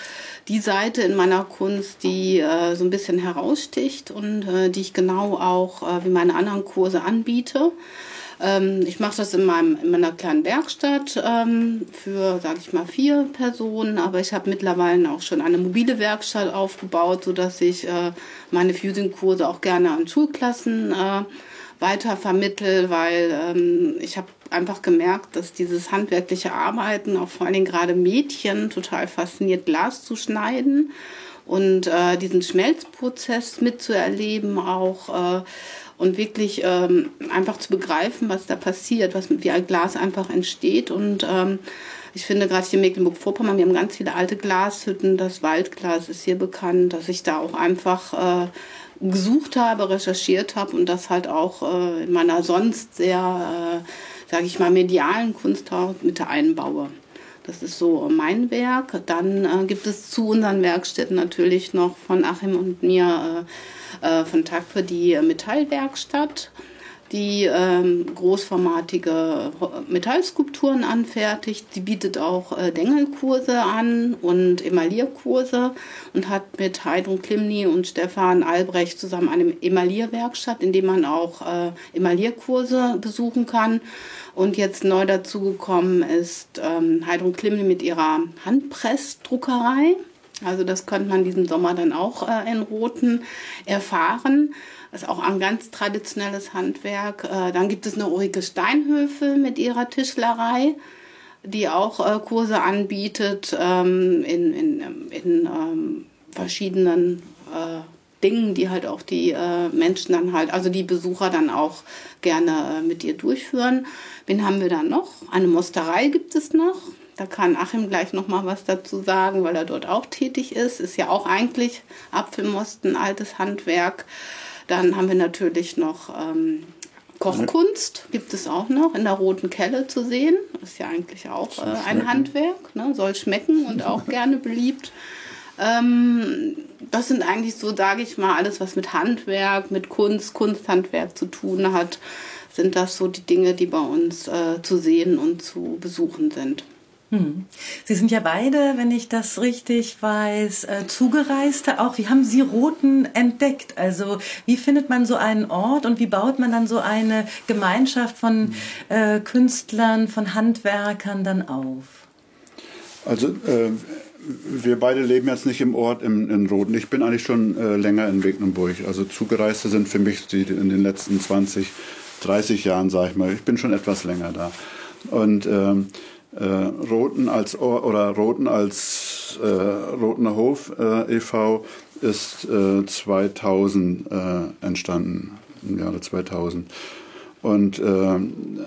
die Seite in meiner Kunst, die äh, so ein bisschen heraussticht und äh, die ich genau auch äh, wie meine anderen Kurse anbiete. Ähm, ich mache das in, meinem, in meiner kleinen Werkstatt ähm, für, sage ich mal, vier Personen, aber ich habe mittlerweile auch schon eine mobile Werkstatt aufgebaut, sodass ich äh, meine Fusing-Kurse auch gerne an Schulklassen äh, weiter vermittel, weil ähm, ich habe einfach gemerkt, dass dieses handwerkliche Arbeiten, auch vor allen Dingen gerade Mädchen, total fasziniert, Glas zu schneiden und äh, diesen Schmelzprozess mitzuerleben auch. Äh, und wirklich ähm, einfach zu begreifen, was da passiert, was wie ein Glas einfach entsteht. Und ähm, ich finde gerade hier in Mecklenburg-Vorpommern, wir haben ganz viele alte Glashütten. Das Waldglas ist hier bekannt, dass ich da auch einfach äh, gesucht habe, recherchiert habe und das halt auch äh, in meiner sonst sehr, äh, sage ich mal, medialen Kunst mit einbaue. Das ist so mein Werk. Dann äh, gibt es zu unseren Werkstätten natürlich noch von Achim und mir äh, äh, von Tag für die Metallwerkstatt die ähm, großformatige Metallskulpturen anfertigt. Sie bietet auch äh, Dengelkurse an und Emalierkurse und hat mit Heidrun Klimny und Stefan Albrecht zusammen eine Emalierwerkstatt, in der man auch äh, Emalierkurse besuchen kann. Und jetzt neu dazugekommen ist ähm, Heidrun Klimny mit ihrer Handpressdruckerei. Also das könnte man diesen Sommer dann auch äh, in Roten erfahren. Das ist auch ein ganz traditionelles Handwerk. Äh, dann gibt es eine Ulrike Steinhöfe mit ihrer Tischlerei, die auch äh, Kurse anbietet ähm, in, in, in ähm, verschiedenen äh, Dingen, die halt auch die Menschen dann halt, also die Besucher dann auch gerne mit ihr durchführen. Wen haben wir dann noch? Eine Mosterei gibt es noch. Da kann Achim gleich noch mal was dazu sagen, weil er dort auch tätig ist. Ist ja auch eigentlich Apfelmosten, altes Handwerk. Dann haben wir natürlich noch ähm, Kochkunst, gibt es auch noch in der Roten Kelle zu sehen. Ist ja eigentlich auch äh, ein Handwerk, ne? soll schmecken und auch gerne beliebt. Ähm, das sind eigentlich so, sage ich mal, alles, was mit Handwerk, mit Kunst, Kunsthandwerk zu tun hat, sind das so die Dinge, die bei uns äh, zu sehen und zu besuchen sind. Hm. Sie sind ja beide, wenn ich das richtig weiß, äh, Zugereiste auch. Wie haben Sie Roten entdeckt? Also wie findet man so einen Ort und wie baut man dann so eine Gemeinschaft von äh, Künstlern, von Handwerkern dann auf? Also äh, wir beide leben jetzt nicht im Ort in, in Roten. Ich bin eigentlich schon äh, länger in Mecklenburg. Also Zugereiste sind für mich die in den letzten 20, 30 Jahren, sage ich mal. Ich bin schon etwas länger da. Und ähm, äh, Roten als oder Roten als äh, Rotener Hof äh, e.V. ist 2000 äh, äh, entstanden, im Jahre 2000. Und äh,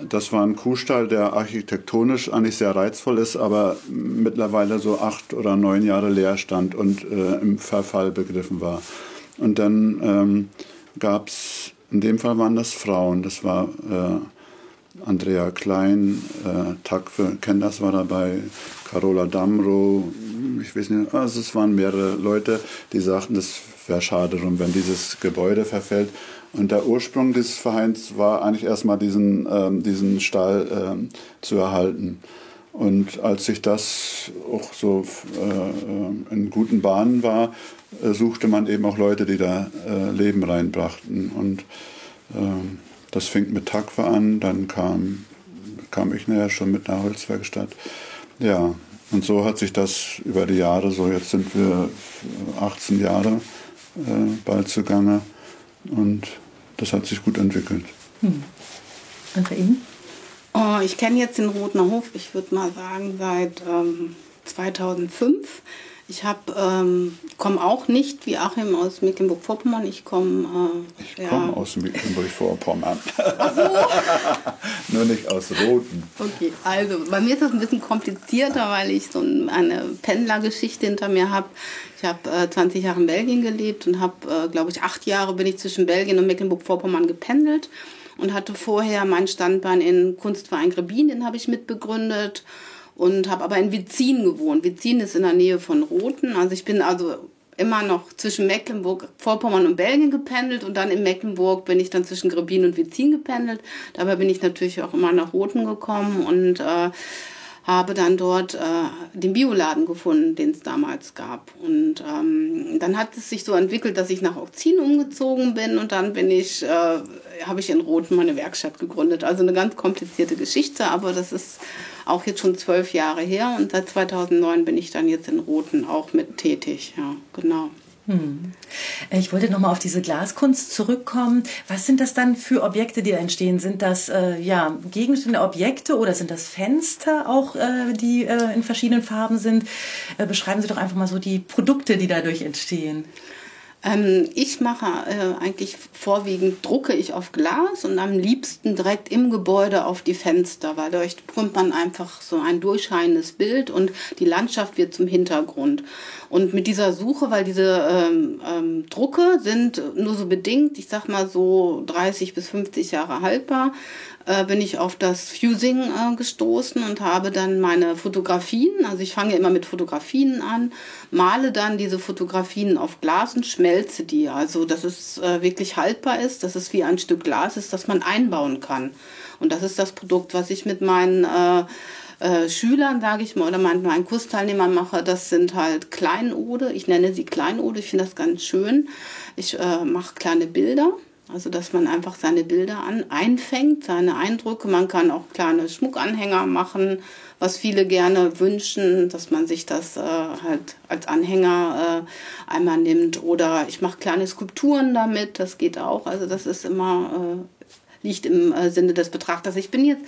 das war ein Kuhstall, der architektonisch eigentlich sehr reizvoll ist, aber mittlerweile so acht oder neun Jahre leer stand und im Verfall begriffen war. Und dann ähm, gab es, in dem Fall waren das Frauen, das war Andrea Klein, äh, Takwe, das war dabei, Carola Damro, ich weiß nicht, also es waren mehrere Leute, die sagten, das wäre schade drum, wenn dieses Gebäude verfällt. Und der Ursprung des Vereins war eigentlich erstmal diesen, ähm, diesen Stall ähm, zu erhalten. Und als sich das auch so äh, in guten Bahnen war, äh, suchte man eben auch Leute, die da äh, Leben reinbrachten. Und ähm, das fing mit Takwa an, dann kam kam ich nachher schon mit einer Holzwerkstatt. Ja, und so hat sich das über die Jahre, so jetzt sind wir 18 Jahre äh, bald zugange und das hat sich gut entwickelt. Hm. Und bei Ihnen? Oh, ich kenne jetzt den Roten Hof, ich würde mal sagen, seit ähm, 2005. Ich ähm, komme auch nicht wie Achim aus Mecklenburg-Vorpommern. Ich komme. Äh, ich ja. komme aus Mecklenburg-Vorpommern. So. Nur nicht aus Roten. Okay, also bei mir ist das ein bisschen komplizierter, weil ich so eine Pendlergeschichte hinter mir habe. Ich habe äh, 20 Jahre in Belgien gelebt und habe, äh, glaube ich, acht Jahre bin ich zwischen Belgien und Mecklenburg-Vorpommern gependelt und hatte vorher mein Standbein in Kunstverein Grebin, den habe ich mitbegründet und habe aber in Vizin gewohnt. Vizin ist in der Nähe von Roten. Also ich bin also immer noch zwischen Mecklenburg, Vorpommern und Belgien gependelt und dann in Mecklenburg bin ich dann zwischen Grebin und Vizin gependelt. Dabei bin ich natürlich auch immer nach Roten gekommen und äh, habe dann dort äh, den Bioladen gefunden, den es damals gab. Und ähm, dann hat es sich so entwickelt, dass ich nach Aukzin umgezogen bin und dann bin ich, äh, habe ich in Roten meine Werkstatt gegründet. Also eine ganz komplizierte Geschichte, aber das ist auch jetzt schon zwölf Jahre her und seit 2009 bin ich dann jetzt in Roten auch mit tätig. Ja, genau. Hm. Ich wollte nochmal auf diese Glaskunst zurückkommen. Was sind das dann für Objekte, die da entstehen? Sind das äh, ja, Gegenstände, Objekte oder sind das Fenster auch, äh, die äh, in verschiedenen Farben sind? Äh, beschreiben Sie doch einfach mal so die Produkte, die dadurch entstehen. Ähm, ich mache äh, eigentlich vorwiegend, drucke ich auf Glas und am liebsten direkt im Gebäude auf die Fenster, weil dadurch bekommt man einfach so ein durchscheinendes Bild und die Landschaft wird zum Hintergrund. Und mit dieser Suche, weil diese ähm, ähm, Drucke sind nur so bedingt, ich sag mal so 30 bis 50 Jahre haltbar, äh, bin ich auf das Fusing äh, gestoßen und habe dann meine Fotografien, also ich fange immer mit Fotografien an, male dann diese Fotografien auf Glas und schmelze die, also dass es äh, wirklich haltbar ist, dass es wie ein Stück Glas ist, das man einbauen kann. Und das ist das Produkt, was ich mit meinen äh, äh, Schülern, sage ich mal, oder meinen, meinen Kursteilnehmern mache, das sind halt Kleinode. Ich nenne sie Kleinode, ich finde das ganz schön. Ich äh, mache kleine Bilder. Also, dass man einfach seine Bilder an, einfängt, seine Eindrücke. Man kann auch kleine Schmuckanhänger machen, was viele gerne wünschen, dass man sich das äh, halt als Anhänger äh, einmal nimmt. Oder ich mache kleine Skulpturen damit, das geht auch. Also, das ist immer, äh, liegt im äh, Sinne des Betrachters. Ich bin jetzt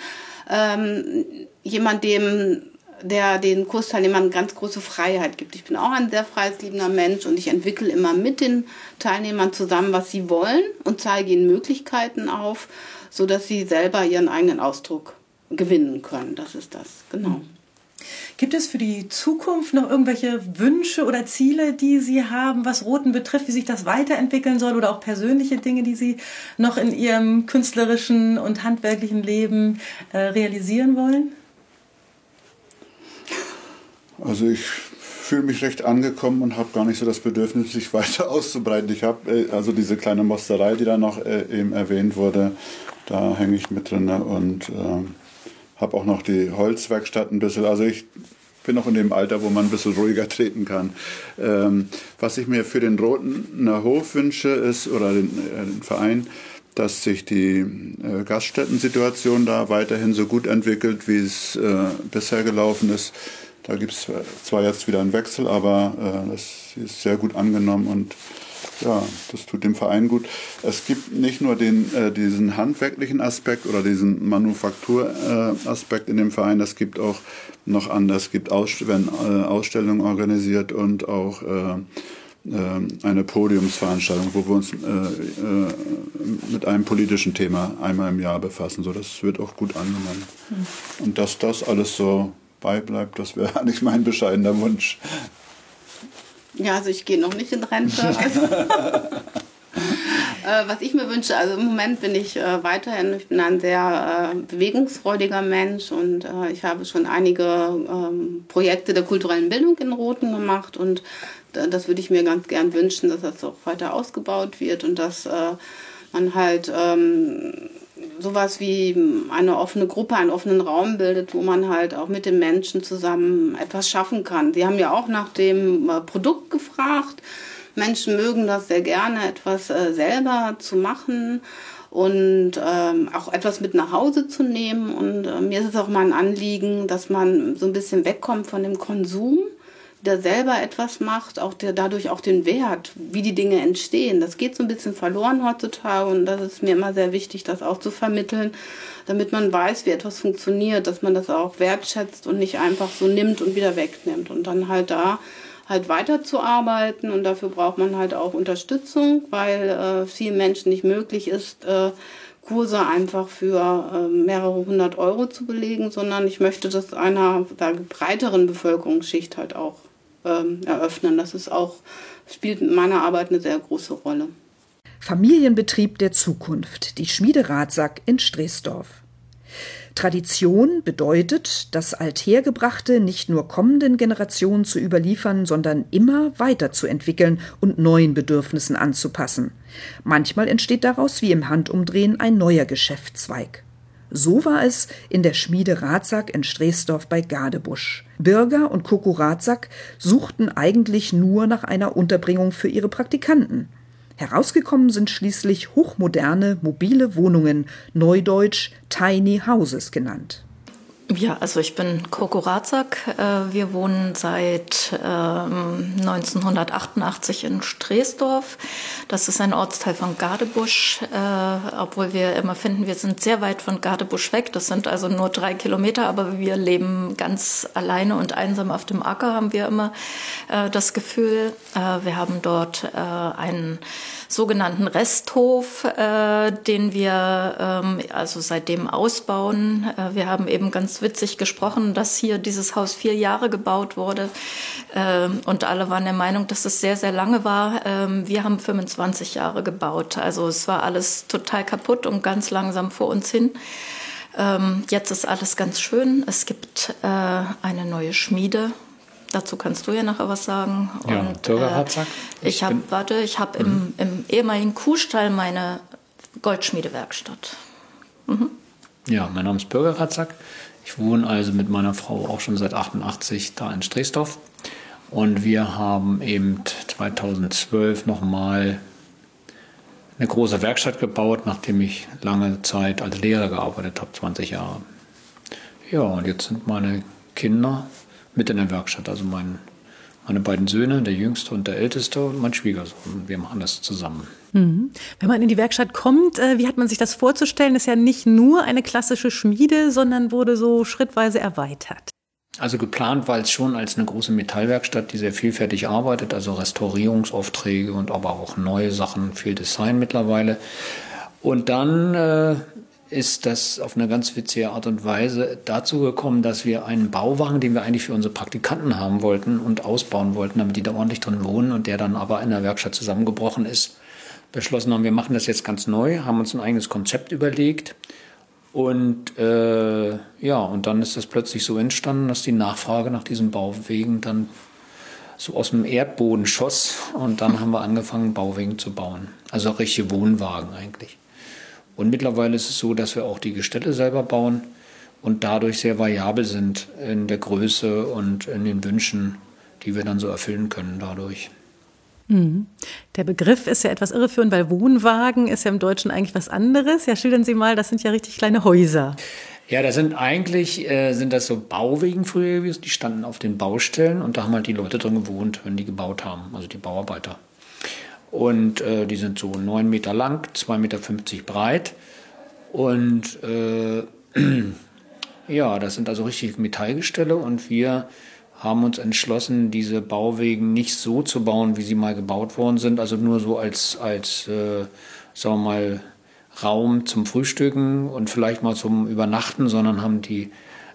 ähm, jemand, dem der den Kursteilnehmern ganz große Freiheit gibt. Ich bin auch ein sehr freiheitsliebender Mensch und ich entwickle immer mit den Teilnehmern zusammen, was sie wollen und zeige ihnen Möglichkeiten auf, sodass sie selber ihren eigenen Ausdruck gewinnen können. Das ist das, genau. Gibt es für die Zukunft noch irgendwelche Wünsche oder Ziele, die Sie haben, was Roten betrifft, wie sich das weiterentwickeln soll oder auch persönliche Dinge, die Sie noch in Ihrem künstlerischen und handwerklichen Leben äh, realisieren wollen? Also ich fühle mich recht angekommen und habe gar nicht so das Bedürfnis, sich weiter auszubreiten. Ich habe äh, also diese kleine Mosterei, die da noch äh, eben erwähnt wurde, da hänge ich mit drin und äh, habe auch noch die Holzwerkstatt ein bisschen. Also ich bin noch in dem Alter, wo man ein bisschen ruhiger treten kann. Ähm, was ich mir für den Roten Hof wünsche, ist, oder den, äh, den Verein, dass sich die äh, Gaststättensituation da weiterhin so gut entwickelt, wie es äh, bisher gelaufen ist. Da gibt es zwar jetzt wieder einen Wechsel, aber äh, das ist sehr gut angenommen und ja, das tut dem Verein gut. Es gibt nicht nur den, äh, diesen handwerklichen Aspekt oder diesen Manufakturaspekt äh, in dem Verein, es gibt auch noch anders, es gibt Ausst werden äh, Ausstellungen organisiert und auch äh, äh, eine Podiumsveranstaltung, wo wir uns mit einem politischen Thema einmal im Jahr befassen. So, das wird auch gut angenommen. Mhm. Und dass das alles so beibleibt, das wäre eigentlich mein bescheidener Wunsch. Ja, also ich gehe noch nicht in Rente. Also äh, was ich mir wünsche, also im Moment bin ich äh, weiterhin, ich bin ein sehr äh, bewegungsfreudiger Mensch und äh, ich habe schon einige ähm, Projekte der kulturellen Bildung in Roten gemacht und das würde ich mir ganz gern wünschen, dass das auch weiter ausgebaut wird und dass äh, man halt ähm, sowas wie eine offene Gruppe, einen offenen Raum bildet, wo man halt auch mit den Menschen zusammen etwas schaffen kann. Sie haben ja auch nach dem äh, Produkt gefragt. Menschen mögen das sehr gerne, etwas äh, selber zu machen. und ähm, auch etwas mit nach Hause zu nehmen. Und äh, mir ist es auch mal ein Anliegen, dass man so ein bisschen wegkommt von dem Konsum, der selber etwas macht, auch der dadurch auch den Wert, wie die Dinge entstehen. Das geht so ein bisschen verloren heutzutage und das ist mir immer sehr wichtig, das auch zu vermitteln, damit man weiß, wie etwas funktioniert, dass man das auch wertschätzt und nicht einfach so nimmt und wieder wegnimmt und dann halt da halt weiterzuarbeiten und dafür braucht man halt auch Unterstützung, weil äh, vielen Menschen nicht möglich ist, äh, Kurse einfach für äh, mehrere hundert Euro zu belegen, sondern ich möchte das einer der breiteren Bevölkerungsschicht halt auch ähm, eröffnen. Das ist auch, spielt in meiner Arbeit eine sehr große Rolle. Familienbetrieb der Zukunft, die Schmiede Ratsack in Streesdorf. Tradition bedeutet, das Althergebrachte nicht nur kommenden Generationen zu überliefern, sondern immer weiterzuentwickeln und neuen Bedürfnissen anzupassen. Manchmal entsteht daraus wie im Handumdrehen ein neuer Geschäftszweig. So war es in der Schmiede Ratsack in Streesdorf bei Gadebusch. Birger und Coco Ratsack suchten eigentlich nur nach einer Unterbringung für ihre Praktikanten. Herausgekommen sind schließlich hochmoderne mobile Wohnungen, neudeutsch Tiny Houses genannt. Ja, also ich bin Coco Razak. Äh, wir wohnen seit 1988 ähm, in Streesdorf. Das ist ein Ortsteil von Gardebusch, äh, obwohl wir immer finden, wir sind sehr weit von Gardebusch weg. Das sind also nur drei Kilometer, aber wir leben ganz alleine und einsam auf dem Acker, haben wir immer äh, das Gefühl. Wir haben dort einen sogenannten Resthof, äh, den wir ähm, also seitdem ausbauen. Äh, wir haben eben ganz witzig gesprochen, dass hier dieses Haus vier Jahre gebaut wurde äh, und alle waren der Meinung, dass es sehr, sehr lange war. Ähm, wir haben 25 Jahre gebaut. Also es war alles total kaputt und ganz langsam vor uns hin. Ähm, jetzt ist alles ganz schön. Es gibt äh, eine neue Schmiede Dazu kannst du ja nachher was sagen. Ja, und, äh, ich habe, warte, ich habe im, mhm. im ehemaligen Kuhstall meine Goldschmiedewerkstatt. Mhm. Ja, mein Name ist Bürger Ratzak. Ich wohne also mit meiner Frau auch schon seit 88 da in Streesdorf. Und wir haben eben 2012 nochmal eine große Werkstatt gebaut, nachdem ich lange Zeit als Lehrer gearbeitet habe, 20 Jahre. Ja, und jetzt sind meine Kinder mit in der Werkstatt. Also mein, meine beiden Söhne, der jüngste und der älteste und mein Schwiegersohn. Wir machen das zusammen. Mhm. Wenn man in die Werkstatt kommt, äh, wie hat man sich das vorzustellen? Das ist ja nicht nur eine klassische Schmiede, sondern wurde so schrittweise erweitert. Also geplant war es schon als eine große Metallwerkstatt, die sehr vielfältig arbeitet, also Restaurierungsaufträge und aber auch neue Sachen, viel Design mittlerweile. Und dann äh, ist das auf eine ganz witzige Art und Weise dazu gekommen, dass wir einen Bauwagen, den wir eigentlich für unsere Praktikanten haben wollten und ausbauen wollten, damit die da ordentlich drin wohnen und der dann aber in der Werkstatt zusammengebrochen ist, beschlossen haben, wir machen das jetzt ganz neu, haben uns ein eigenes Konzept überlegt und äh, ja, und dann ist das plötzlich so entstanden, dass die Nachfrage nach diesen Bauwegen dann so aus dem Erdboden schoss und dann haben wir angefangen, Bauwegen zu bauen. Also richtige Wohnwagen eigentlich. Und mittlerweile ist es so, dass wir auch die Gestelle selber bauen und dadurch sehr variabel sind in der Größe und in den Wünschen, die wir dann so erfüllen können dadurch. Mhm. Der Begriff ist ja etwas irreführend, weil Wohnwagen ist ja im Deutschen eigentlich was anderes. Ja, schildern Sie mal, das sind ja richtig kleine Häuser. Ja, das sind eigentlich äh, sind das so Bauwegen früher gewesen. Die standen auf den Baustellen und da haben halt die Leute drin gewohnt, wenn die gebaut haben, also die Bauarbeiter. Und äh, die sind so 9 Meter lang, 2,50 Meter breit. Und äh, ja, das sind also richtig Metallgestelle. Und wir haben uns entschlossen, diese Bauwegen nicht so zu bauen, wie sie mal gebaut worden sind. Also nur so als, als äh, sagen wir mal, Raum zum Frühstücken und vielleicht mal zum Übernachten, sondern haben die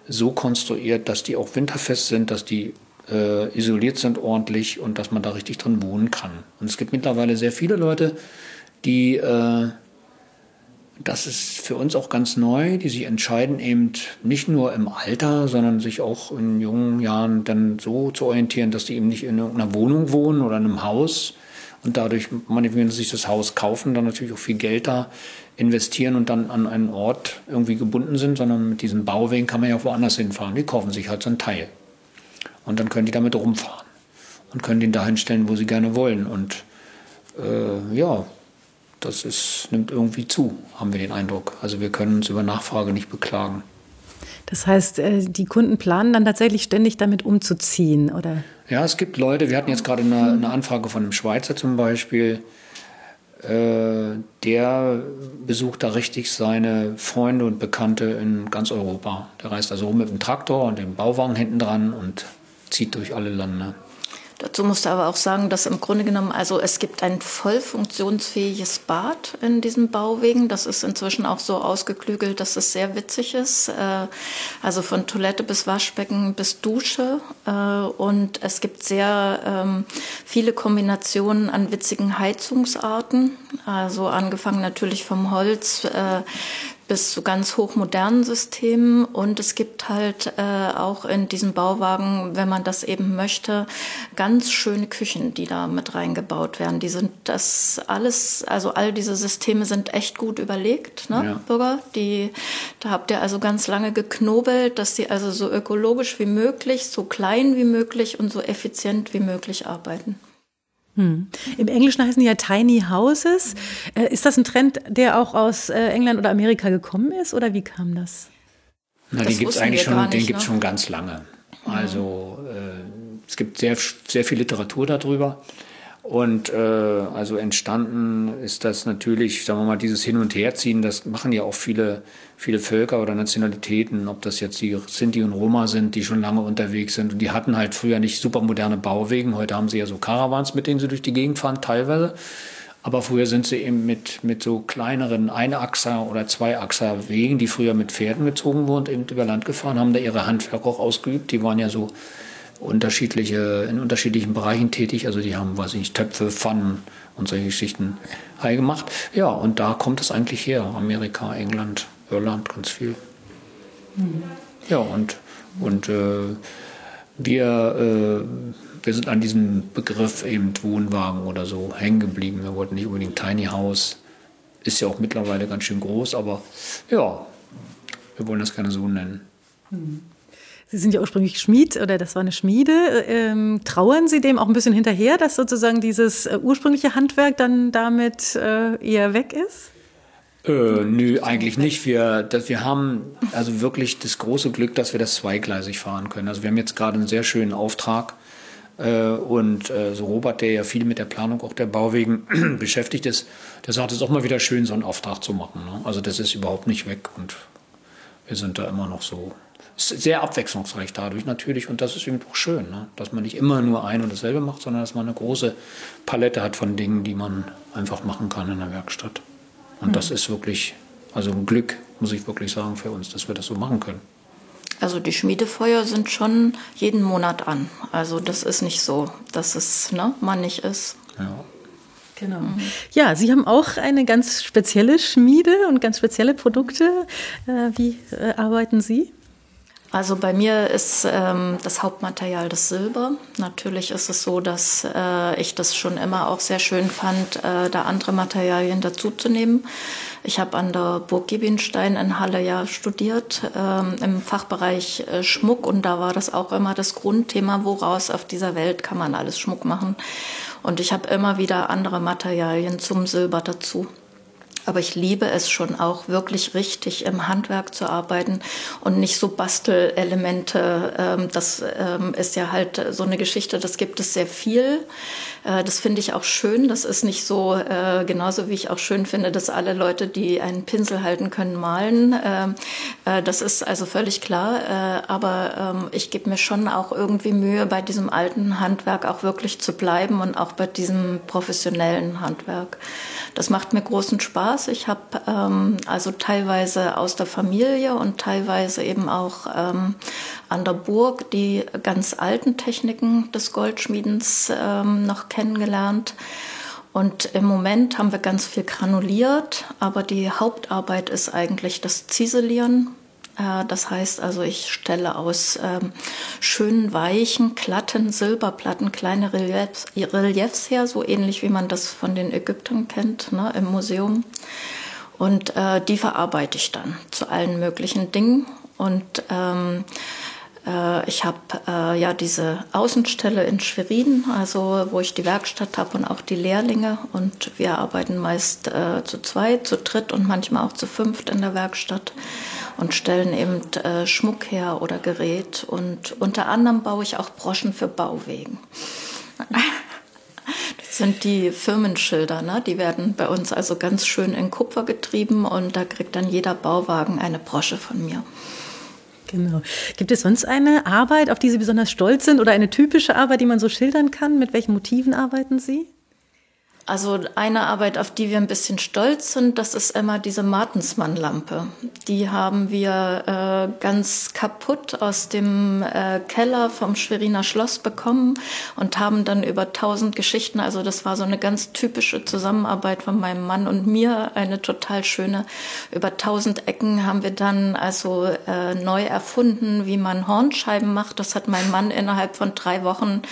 so konstruiert, dass die auch winterfest sind, dass die äh, isoliert sind ordentlich und dass man da richtig drin wohnen kann. Und es gibt mittlerweile sehr viele Leute, die, äh, das ist für uns auch ganz neu, die sich entscheiden, eben nicht nur im Alter, sondern sich auch in jungen Jahren dann so zu orientieren, dass die eben nicht in irgendeiner Wohnung wohnen oder in einem Haus und dadurch, wenn sie sich das Haus kaufen, dann natürlich auch viel Geld da investieren und dann an einen Ort irgendwie gebunden sind, sondern mit diesen Bauwegen kann man ja auch woanders hinfahren. Die kaufen sich halt so einen Teil. Und dann können die damit rumfahren und können den dahin stellen, wo sie gerne wollen. Und äh, ja, das ist, nimmt irgendwie zu, haben wir den Eindruck. Also wir können uns über Nachfrage nicht beklagen. Das heißt, äh, die Kunden planen dann tatsächlich ständig damit umzuziehen, oder? Ja, es gibt Leute, wir hatten jetzt gerade eine, eine Anfrage von einem Schweizer zum Beispiel, äh, der besucht da richtig seine Freunde und Bekannte in ganz Europa. Der reist also rum mit dem Traktor und dem Bauwagen hinten dran und zieht durch alle Lande. Dazu musst du aber auch sagen, dass im Grunde genommen, also es gibt ein voll funktionsfähiges Bad in diesen Bauwegen. Das ist inzwischen auch so ausgeklügelt, dass es sehr witzig ist. Äh, also von Toilette bis Waschbecken bis Dusche. Äh, und es gibt sehr ähm, viele Kombinationen an witzigen Heizungsarten. Also angefangen natürlich vom Holz äh, bis zu ganz hochmodernen Systemen. Und es gibt halt äh, auch in diesem Bauwagen, wenn man das eben möchte, ganz schöne Küchen, die da mit reingebaut werden. Die sind das alles, also all diese Systeme sind echt gut überlegt, ne, ja. Bürger? Die, da habt ihr also ganz lange geknobelt, dass die also so ökologisch wie möglich, so klein wie möglich und so effizient wie möglich arbeiten. Hm. Im Englischen heißen die ja Tiny Houses. Äh, ist das ein Trend, der auch aus äh, England oder Amerika gekommen ist oder wie kam das? Na, den gibt es eigentlich schon, nicht, den ne? gibt's schon ganz lange. Also äh, es gibt sehr, sehr viel Literatur darüber. Und äh, also entstanden ist das natürlich, sagen wir mal, dieses Hin- und Herziehen, das machen ja auch viele, viele Völker oder Nationalitäten, ob das jetzt die Sinti und Roma sind, die schon lange unterwegs sind. Und die hatten halt früher nicht super moderne Bauwegen. Heute haben sie ja so Caravans, mit denen sie durch die Gegend fahren, teilweise. Aber früher sind sie eben mit, mit so kleineren Einachser- oder Zweiachser-Wegen, die früher mit Pferden gezogen wurden, eben über Land gefahren, haben da ihre Handwerk auch ausgeübt. Die waren ja so unterschiedliche, in unterschiedlichen Bereichen tätig. Also die haben, weiß ich nicht, Töpfe, Pfannen und solche Geschichten gemacht. Ja, und da kommt es eigentlich her. Amerika, England, Irland, ganz viel. Mhm. Ja, und, und äh, wir, äh, wir sind an diesem Begriff eben Wohnwagen oder so hängen geblieben. Wir wollten nicht unbedingt Tiny House. Ist ja auch mittlerweile ganz schön groß, aber ja, wir wollen das gerne so nennen. Mhm. Sie sind ja ursprünglich Schmied oder das war eine Schmiede. Ähm, trauern Sie dem auch ein bisschen hinterher, dass sozusagen dieses äh, ursprüngliche Handwerk dann damit äh, eher weg ist? Äh, nö, eigentlich nicht. Wir, das, wir haben also wirklich das große Glück, dass wir das zweigleisig fahren können. Also wir haben jetzt gerade einen sehr schönen Auftrag. Äh, und äh, so Robert, der ja viel mit der Planung auch der Bauwegen beschäftigt ist, der sagt, es ist auch mal wieder schön, so einen Auftrag zu machen. Ne? Also das ist überhaupt nicht weg und wir sind da immer noch so sehr abwechslungsreich dadurch natürlich und das ist eben auch schön, ne? dass man nicht immer nur ein und dasselbe macht, sondern dass man eine große Palette hat von Dingen, die man einfach machen kann in der Werkstatt. Und mhm. das ist wirklich, also ein Glück, muss ich wirklich sagen, für uns, dass wir das so machen können. Also die Schmiedefeuer sind schon jeden Monat an. Also das ist nicht so, dass es ne, man nicht ist. Ja. Genau. Mhm. Ja, Sie haben auch eine ganz spezielle Schmiede und ganz spezielle Produkte. Äh, wie äh, arbeiten Sie? Also bei mir ist ähm, das Hauptmaterial das Silber. Natürlich ist es so, dass äh, ich das schon immer auch sehr schön fand, äh, da andere Materialien dazuzunehmen. Ich habe an der Burg Giebinstein in Halle ja studiert ähm, im Fachbereich äh, Schmuck und da war das auch immer das Grundthema, woraus auf dieser Welt kann man alles Schmuck machen. Und ich habe immer wieder andere Materialien zum Silber dazu. Aber ich liebe es schon auch wirklich richtig im Handwerk zu arbeiten und nicht so Bastelelemente. Ähm, das ähm, ist ja halt so eine Geschichte, das gibt es sehr viel. Äh, das finde ich auch schön. Das ist nicht so, äh, genauso wie ich auch schön finde, dass alle Leute, die einen Pinsel halten können, malen. Ähm, äh, das ist also völlig klar. Aber ich gebe mir schon auch irgendwie Mühe, bei diesem alten Handwerk auch wirklich zu bleiben und auch bei diesem professionellen Handwerk. Das macht mir großen Spaß. Ich habe ähm, also teilweise aus der Familie und teilweise eben auch ähm, an der Burg die ganz alten Techniken des Goldschmiedens ähm, noch kennengelernt. Und im Moment haben wir ganz viel granuliert, aber die Hauptarbeit ist eigentlich das Ziselieren. Äh, das heißt also, ich stelle aus ähm, schönen, weichen, glatten Silberplatten kleine Reliefs, Reliefs, her, so ähnlich wie man das von den Ägyptern kennt ne, im Museum. Und äh, die verarbeite ich dann zu allen möglichen Dingen. Und ähm, Äh, ich habe äh, ja diese Außenstelle in Schwerin, also wo ich die Werkstatt habe und auch die Lehrlinge. Und wir arbeiten meist äh, zu zweit, zu dritt und manchmal auch zu fünft in der Werkstatt und stellen eben äh, Schmuck her oder Gerät. Und unter anderem baue ich auch Broschen für Bauwegen. Das sind die Firmenschilder, ne? die werden bei uns also ganz schön in Kupfer getrieben und da kriegt dann jeder Bauwagen eine Brosche von mir. Genau. Gibt es sonst eine Arbeit, auf die Sie besonders stolz sind oder eine typische Arbeit, die man so schildern kann? Mit welchen Motiven arbeiten Sie? Also eine Arbeit, auf die wir ein bisschen stolz sind, das ist immer diese Martensmann-Lampe. Die haben wir äh, ganz kaputt aus dem äh, Keller vom Schweriner Schloss bekommen und haben dann über tausend Geschichten, also das war so eine ganz typische Zusammenarbeit von meinem Mann und mir, eine total schöne. Über tausend Ecken haben wir dann also äh, neu erfunden, wie man Hornscheiben macht. Das hat mein Mann innerhalb von drei Wochen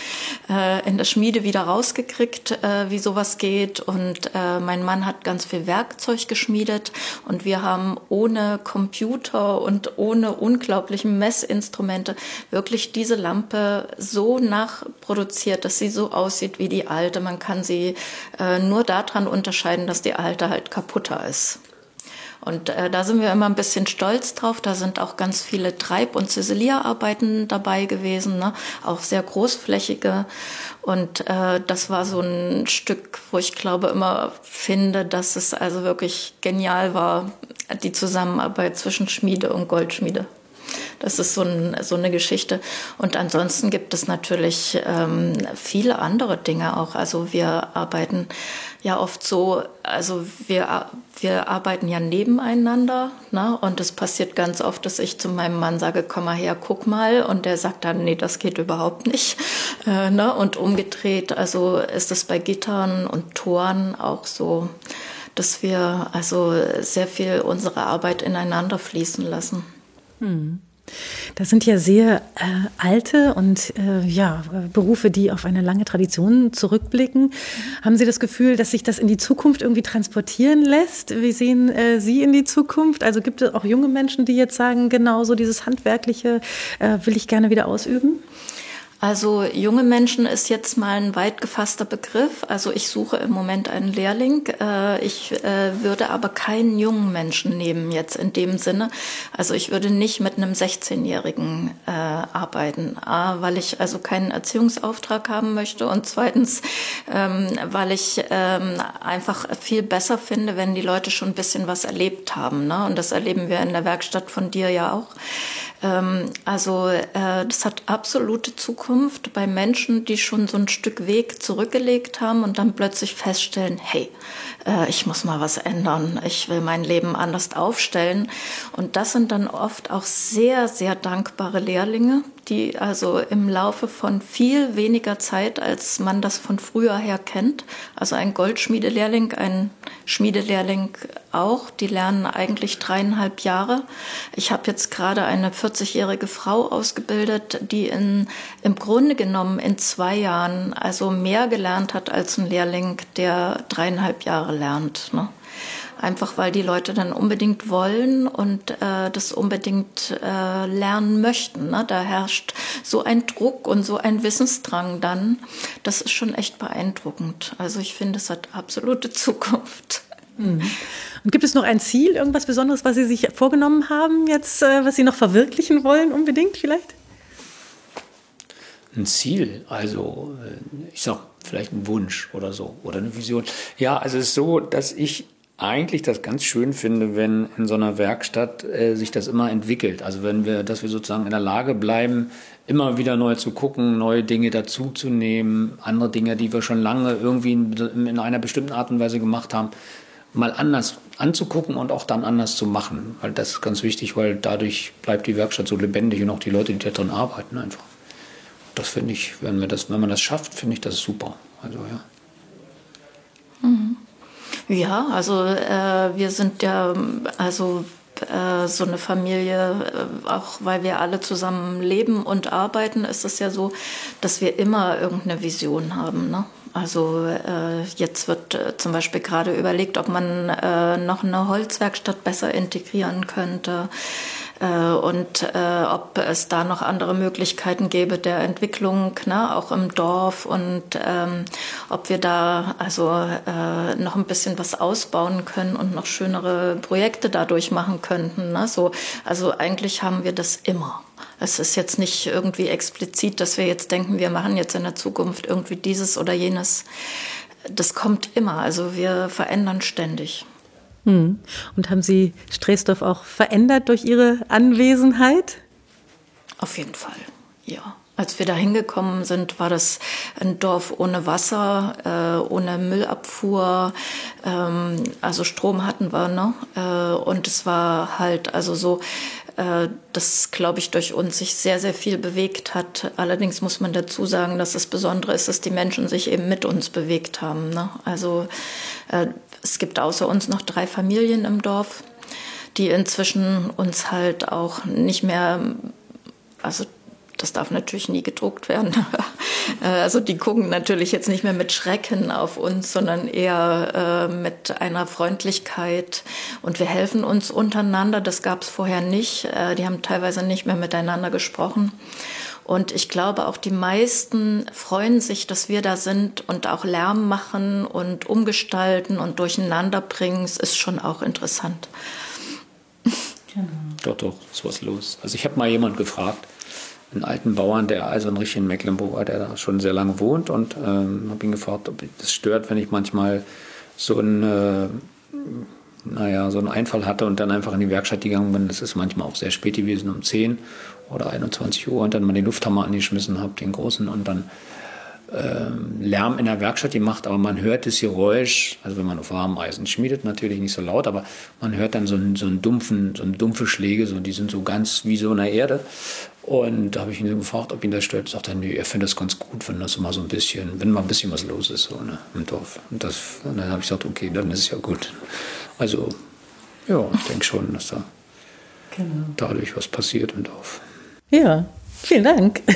äh, in der Schmiede wieder rausgekriegt, äh, wie sowas geht geht. Und äh, mein Mann hat ganz viel Werkzeug geschmiedet und wir haben ohne Computer und ohne unglaubliche Messinstrumente wirklich diese Lampe so nachproduziert, dass sie so aussieht wie die alte. Man kann sie äh, nur daran unterscheiden, dass die alte halt kaputter ist. Und äh, da sind wir immer ein bisschen stolz drauf. Da sind auch ganz viele Treib- und Ziselierarbeiten dabei gewesen, ne? auch sehr großflächige. Und äh, das war so ein Stück, wo ich glaube immer finde, dass es also wirklich genial war, die Zusammenarbeit zwischen Schmiede und Goldschmiede. Das ist so, ein, so, eine Geschichte. Und ansonsten gibt es natürlich ähm, viele andere Dinge auch. Also wir arbeiten ja oft so, also wir, wir arbeiten ja nebeneinander. Ne? Und es passiert ganz oft, dass ich zu meinem Mann sage, komm mal her, guck mal. Und der sagt dann, nee, das geht überhaupt nicht. Äh, ne? Und umgedreht, also ist es bei Gittern und Toren auch so, dass wir also sehr viel unsere Arbeit ineinander fließen lassen. Hm. Das sind ja sehr äh, alte und äh, ja, Berufe, die auf eine lange Tradition zurückblicken. Haben Sie das Gefühl, dass sich das in die Zukunft irgendwie transportieren lässt? Wie sehen äh, Sie in die Zukunft? Also gibt es auch junge Menschen, die jetzt sagen, genau so dieses Handwerkliche äh, will ich gerne wieder ausüben? Also junge Menschen ist jetzt mal ein weit gefasster Begriff. Also ich suche im Moment einen Lehrling. Äh, ich äh, würde aber keinen jungen Menschen nehmen jetzt in dem Sinne. Also ich würde nicht mit einem 16-Jährigen äh, arbeiten, A, weil ich also keinen Erziehungsauftrag haben möchte und zweitens, ähm, weil ich ähm, einfach viel besser finde, wenn die Leute schon ein bisschen was erlebt haben. Ne? Und das erleben wir in der Werkstatt von dir ja auch. Ähm, also das hat absolute Zukunft bei Menschen, die schon so ein Stück Weg zurückgelegt haben und dann plötzlich feststellen, hey, äh, ich muss mal was ändern, ich will mein Leben anders aufstellen. Und das sind dann oft auch sehr, sehr dankbare Lehrlinge, die also im Laufe von viel weniger Zeit, als man das von früher her kennt, also ein Goldschmiedelehrling, ein Schmiedelehrling auch, die lernen eigentlich dreieinhalb Jahre. Ich habe jetzt gerade eine 40-jährige Frau ausgebildet, die in, im Grunde genommen in zwei Jahren also mehr gelernt hat als ein Lehrling, der dreieinhalb Jahre lernt. Ne? Einfach weil die Leute dann unbedingt wollen und äh, das unbedingt äh, lernen möchten. Ne? Da herrscht so ein Druck und so ein Wissensdrang dann. Das ist schon echt beeindruckend. Also ich finde, es hat absolute Zukunft. Mhm. Und gibt es noch ein Ziel, irgendwas Besonderes, was Sie sich vorgenommen haben, jetzt, äh, was Sie noch verwirklichen wollen, unbedingt vielleicht? Ein Ziel, also äh, ich sag vielleicht ein Wunsch oder so oder eine Vision. Ja, also es ist so, dass ich eigentlich das ganz schön finde, wenn in so einer Werkstatt äh, sich das immer entwickelt. Also wenn wir, dass wir sozusagen in der Lage bleiben, immer wieder neu zu gucken, neue Dinge dazuzunehmen, andere Dinge, die wir schon lange irgendwie in, in einer bestimmten Art und Weise gemacht haben, mal anders anzugucken und auch dann anders zu machen. Weil das ist ganz wichtig, weil dadurch bleibt die Werkstatt so lebendig und auch die Leute, die da drin arbeiten, einfach. Das finde ich, wenn, wir das, wenn man das schafft, finde ich das super. Also ja. Mhm. Ja, also äh, wir sind ja also äh, so eine Familie, äh, auch weil wir alle zusammen leben und arbeiten, ist es ja so, dass wir immer irgendeine Vision haben. Ne? Also äh, jetzt wird äh, zum Beispiel gerade überlegt, ob man äh, noch eine Holzwerkstatt besser integrieren könnte. Äh, und äh, ob es da noch andere Möglichkeiten gäbe der Entwicklung, ne, auch im Dorf und ähm, ob wir da also äh, noch ein bisschen was ausbauen können und noch schönere Projekte dadurch machen könnten. Ne? So, also eigentlich haben wir das immer. Es ist jetzt nicht irgendwie explizit, dass wir jetzt denken, wir machen jetzt in der Zukunft irgendwie dieses oder jenes. Das kommt immer. Also wir verändern ständig. Hm. Und haben Sie Stresdorf auch verändert durch Ihre Anwesenheit? Auf jeden Fall, ja. Als wir da hingekommen sind, war das ein Dorf ohne Wasser, äh, ohne Müllabfuhr. Ähm, also Strom hatten wir, ne? Äh, und es war halt also so, das, glaube ich, durch uns sich sehr, sehr viel bewegt hat. Allerdings muss man dazu sagen, dass das Besondere ist, dass die Menschen sich eben mit uns bewegt haben. Ne? Also äh, es gibt außer uns noch drei Familien im Dorf, die inzwischen uns halt auch nicht mehr, also das darf natürlich nie gedruckt werden. Äh, also die gucken natürlich jetzt nicht mehr mit Schrecken auf uns, sondern eher äh, mit einer Freundlichkeit. Und wir helfen uns untereinander. Das gab es vorher nicht. Äh, die haben teilweise nicht mehr miteinander gesprochen. Und ich glaube, auch die meisten freuen sich, dass wir da sind und auch Lärm machen und umgestalten und durcheinander bringen. Es ist schon auch interessant. Genau. Doch, doch, ist was los. Also ich habe mal jemand gefragt, einen alten Bauern, der also ein richtiger Mecklenburger, der da schon sehr lange wohnt und ähm, habe ihn gefragt, ob das stört, wenn ich manchmal so ein äh, naja, so einen Einfall hatte und dann einfach in die Werkstatt gegangen bin. Das ist manchmal auch sehr spät gewesen, um 10 oder 21 Uhr und dann mal den Lufthammer angeschmissen habe, den großen und dann ähm, Lärm in der Werkstatt gemacht, aber man hört das Geräusch, also wenn man auf warmem Eisen schmiedet, natürlich nicht so laut, aber man hört dann so einen, so einen dumpfen, so einen dumpfe Schläge, so, die sind so ganz wie so in der Erde. Und da habe ich ihn so gefragt, ob ihn das stört. Sagt er, nee, er findet das ganz gut, wenn das mal so ein bisschen, wenn mal ein bisschen was los ist so, ne, im Dorf. Und, das, und dann habe ich gesagt, okay, dann ist es ja gut. Also, ja, ich denke schon, dass da genau. dadurch was passiert im Dorf. Ja, vielen Dank.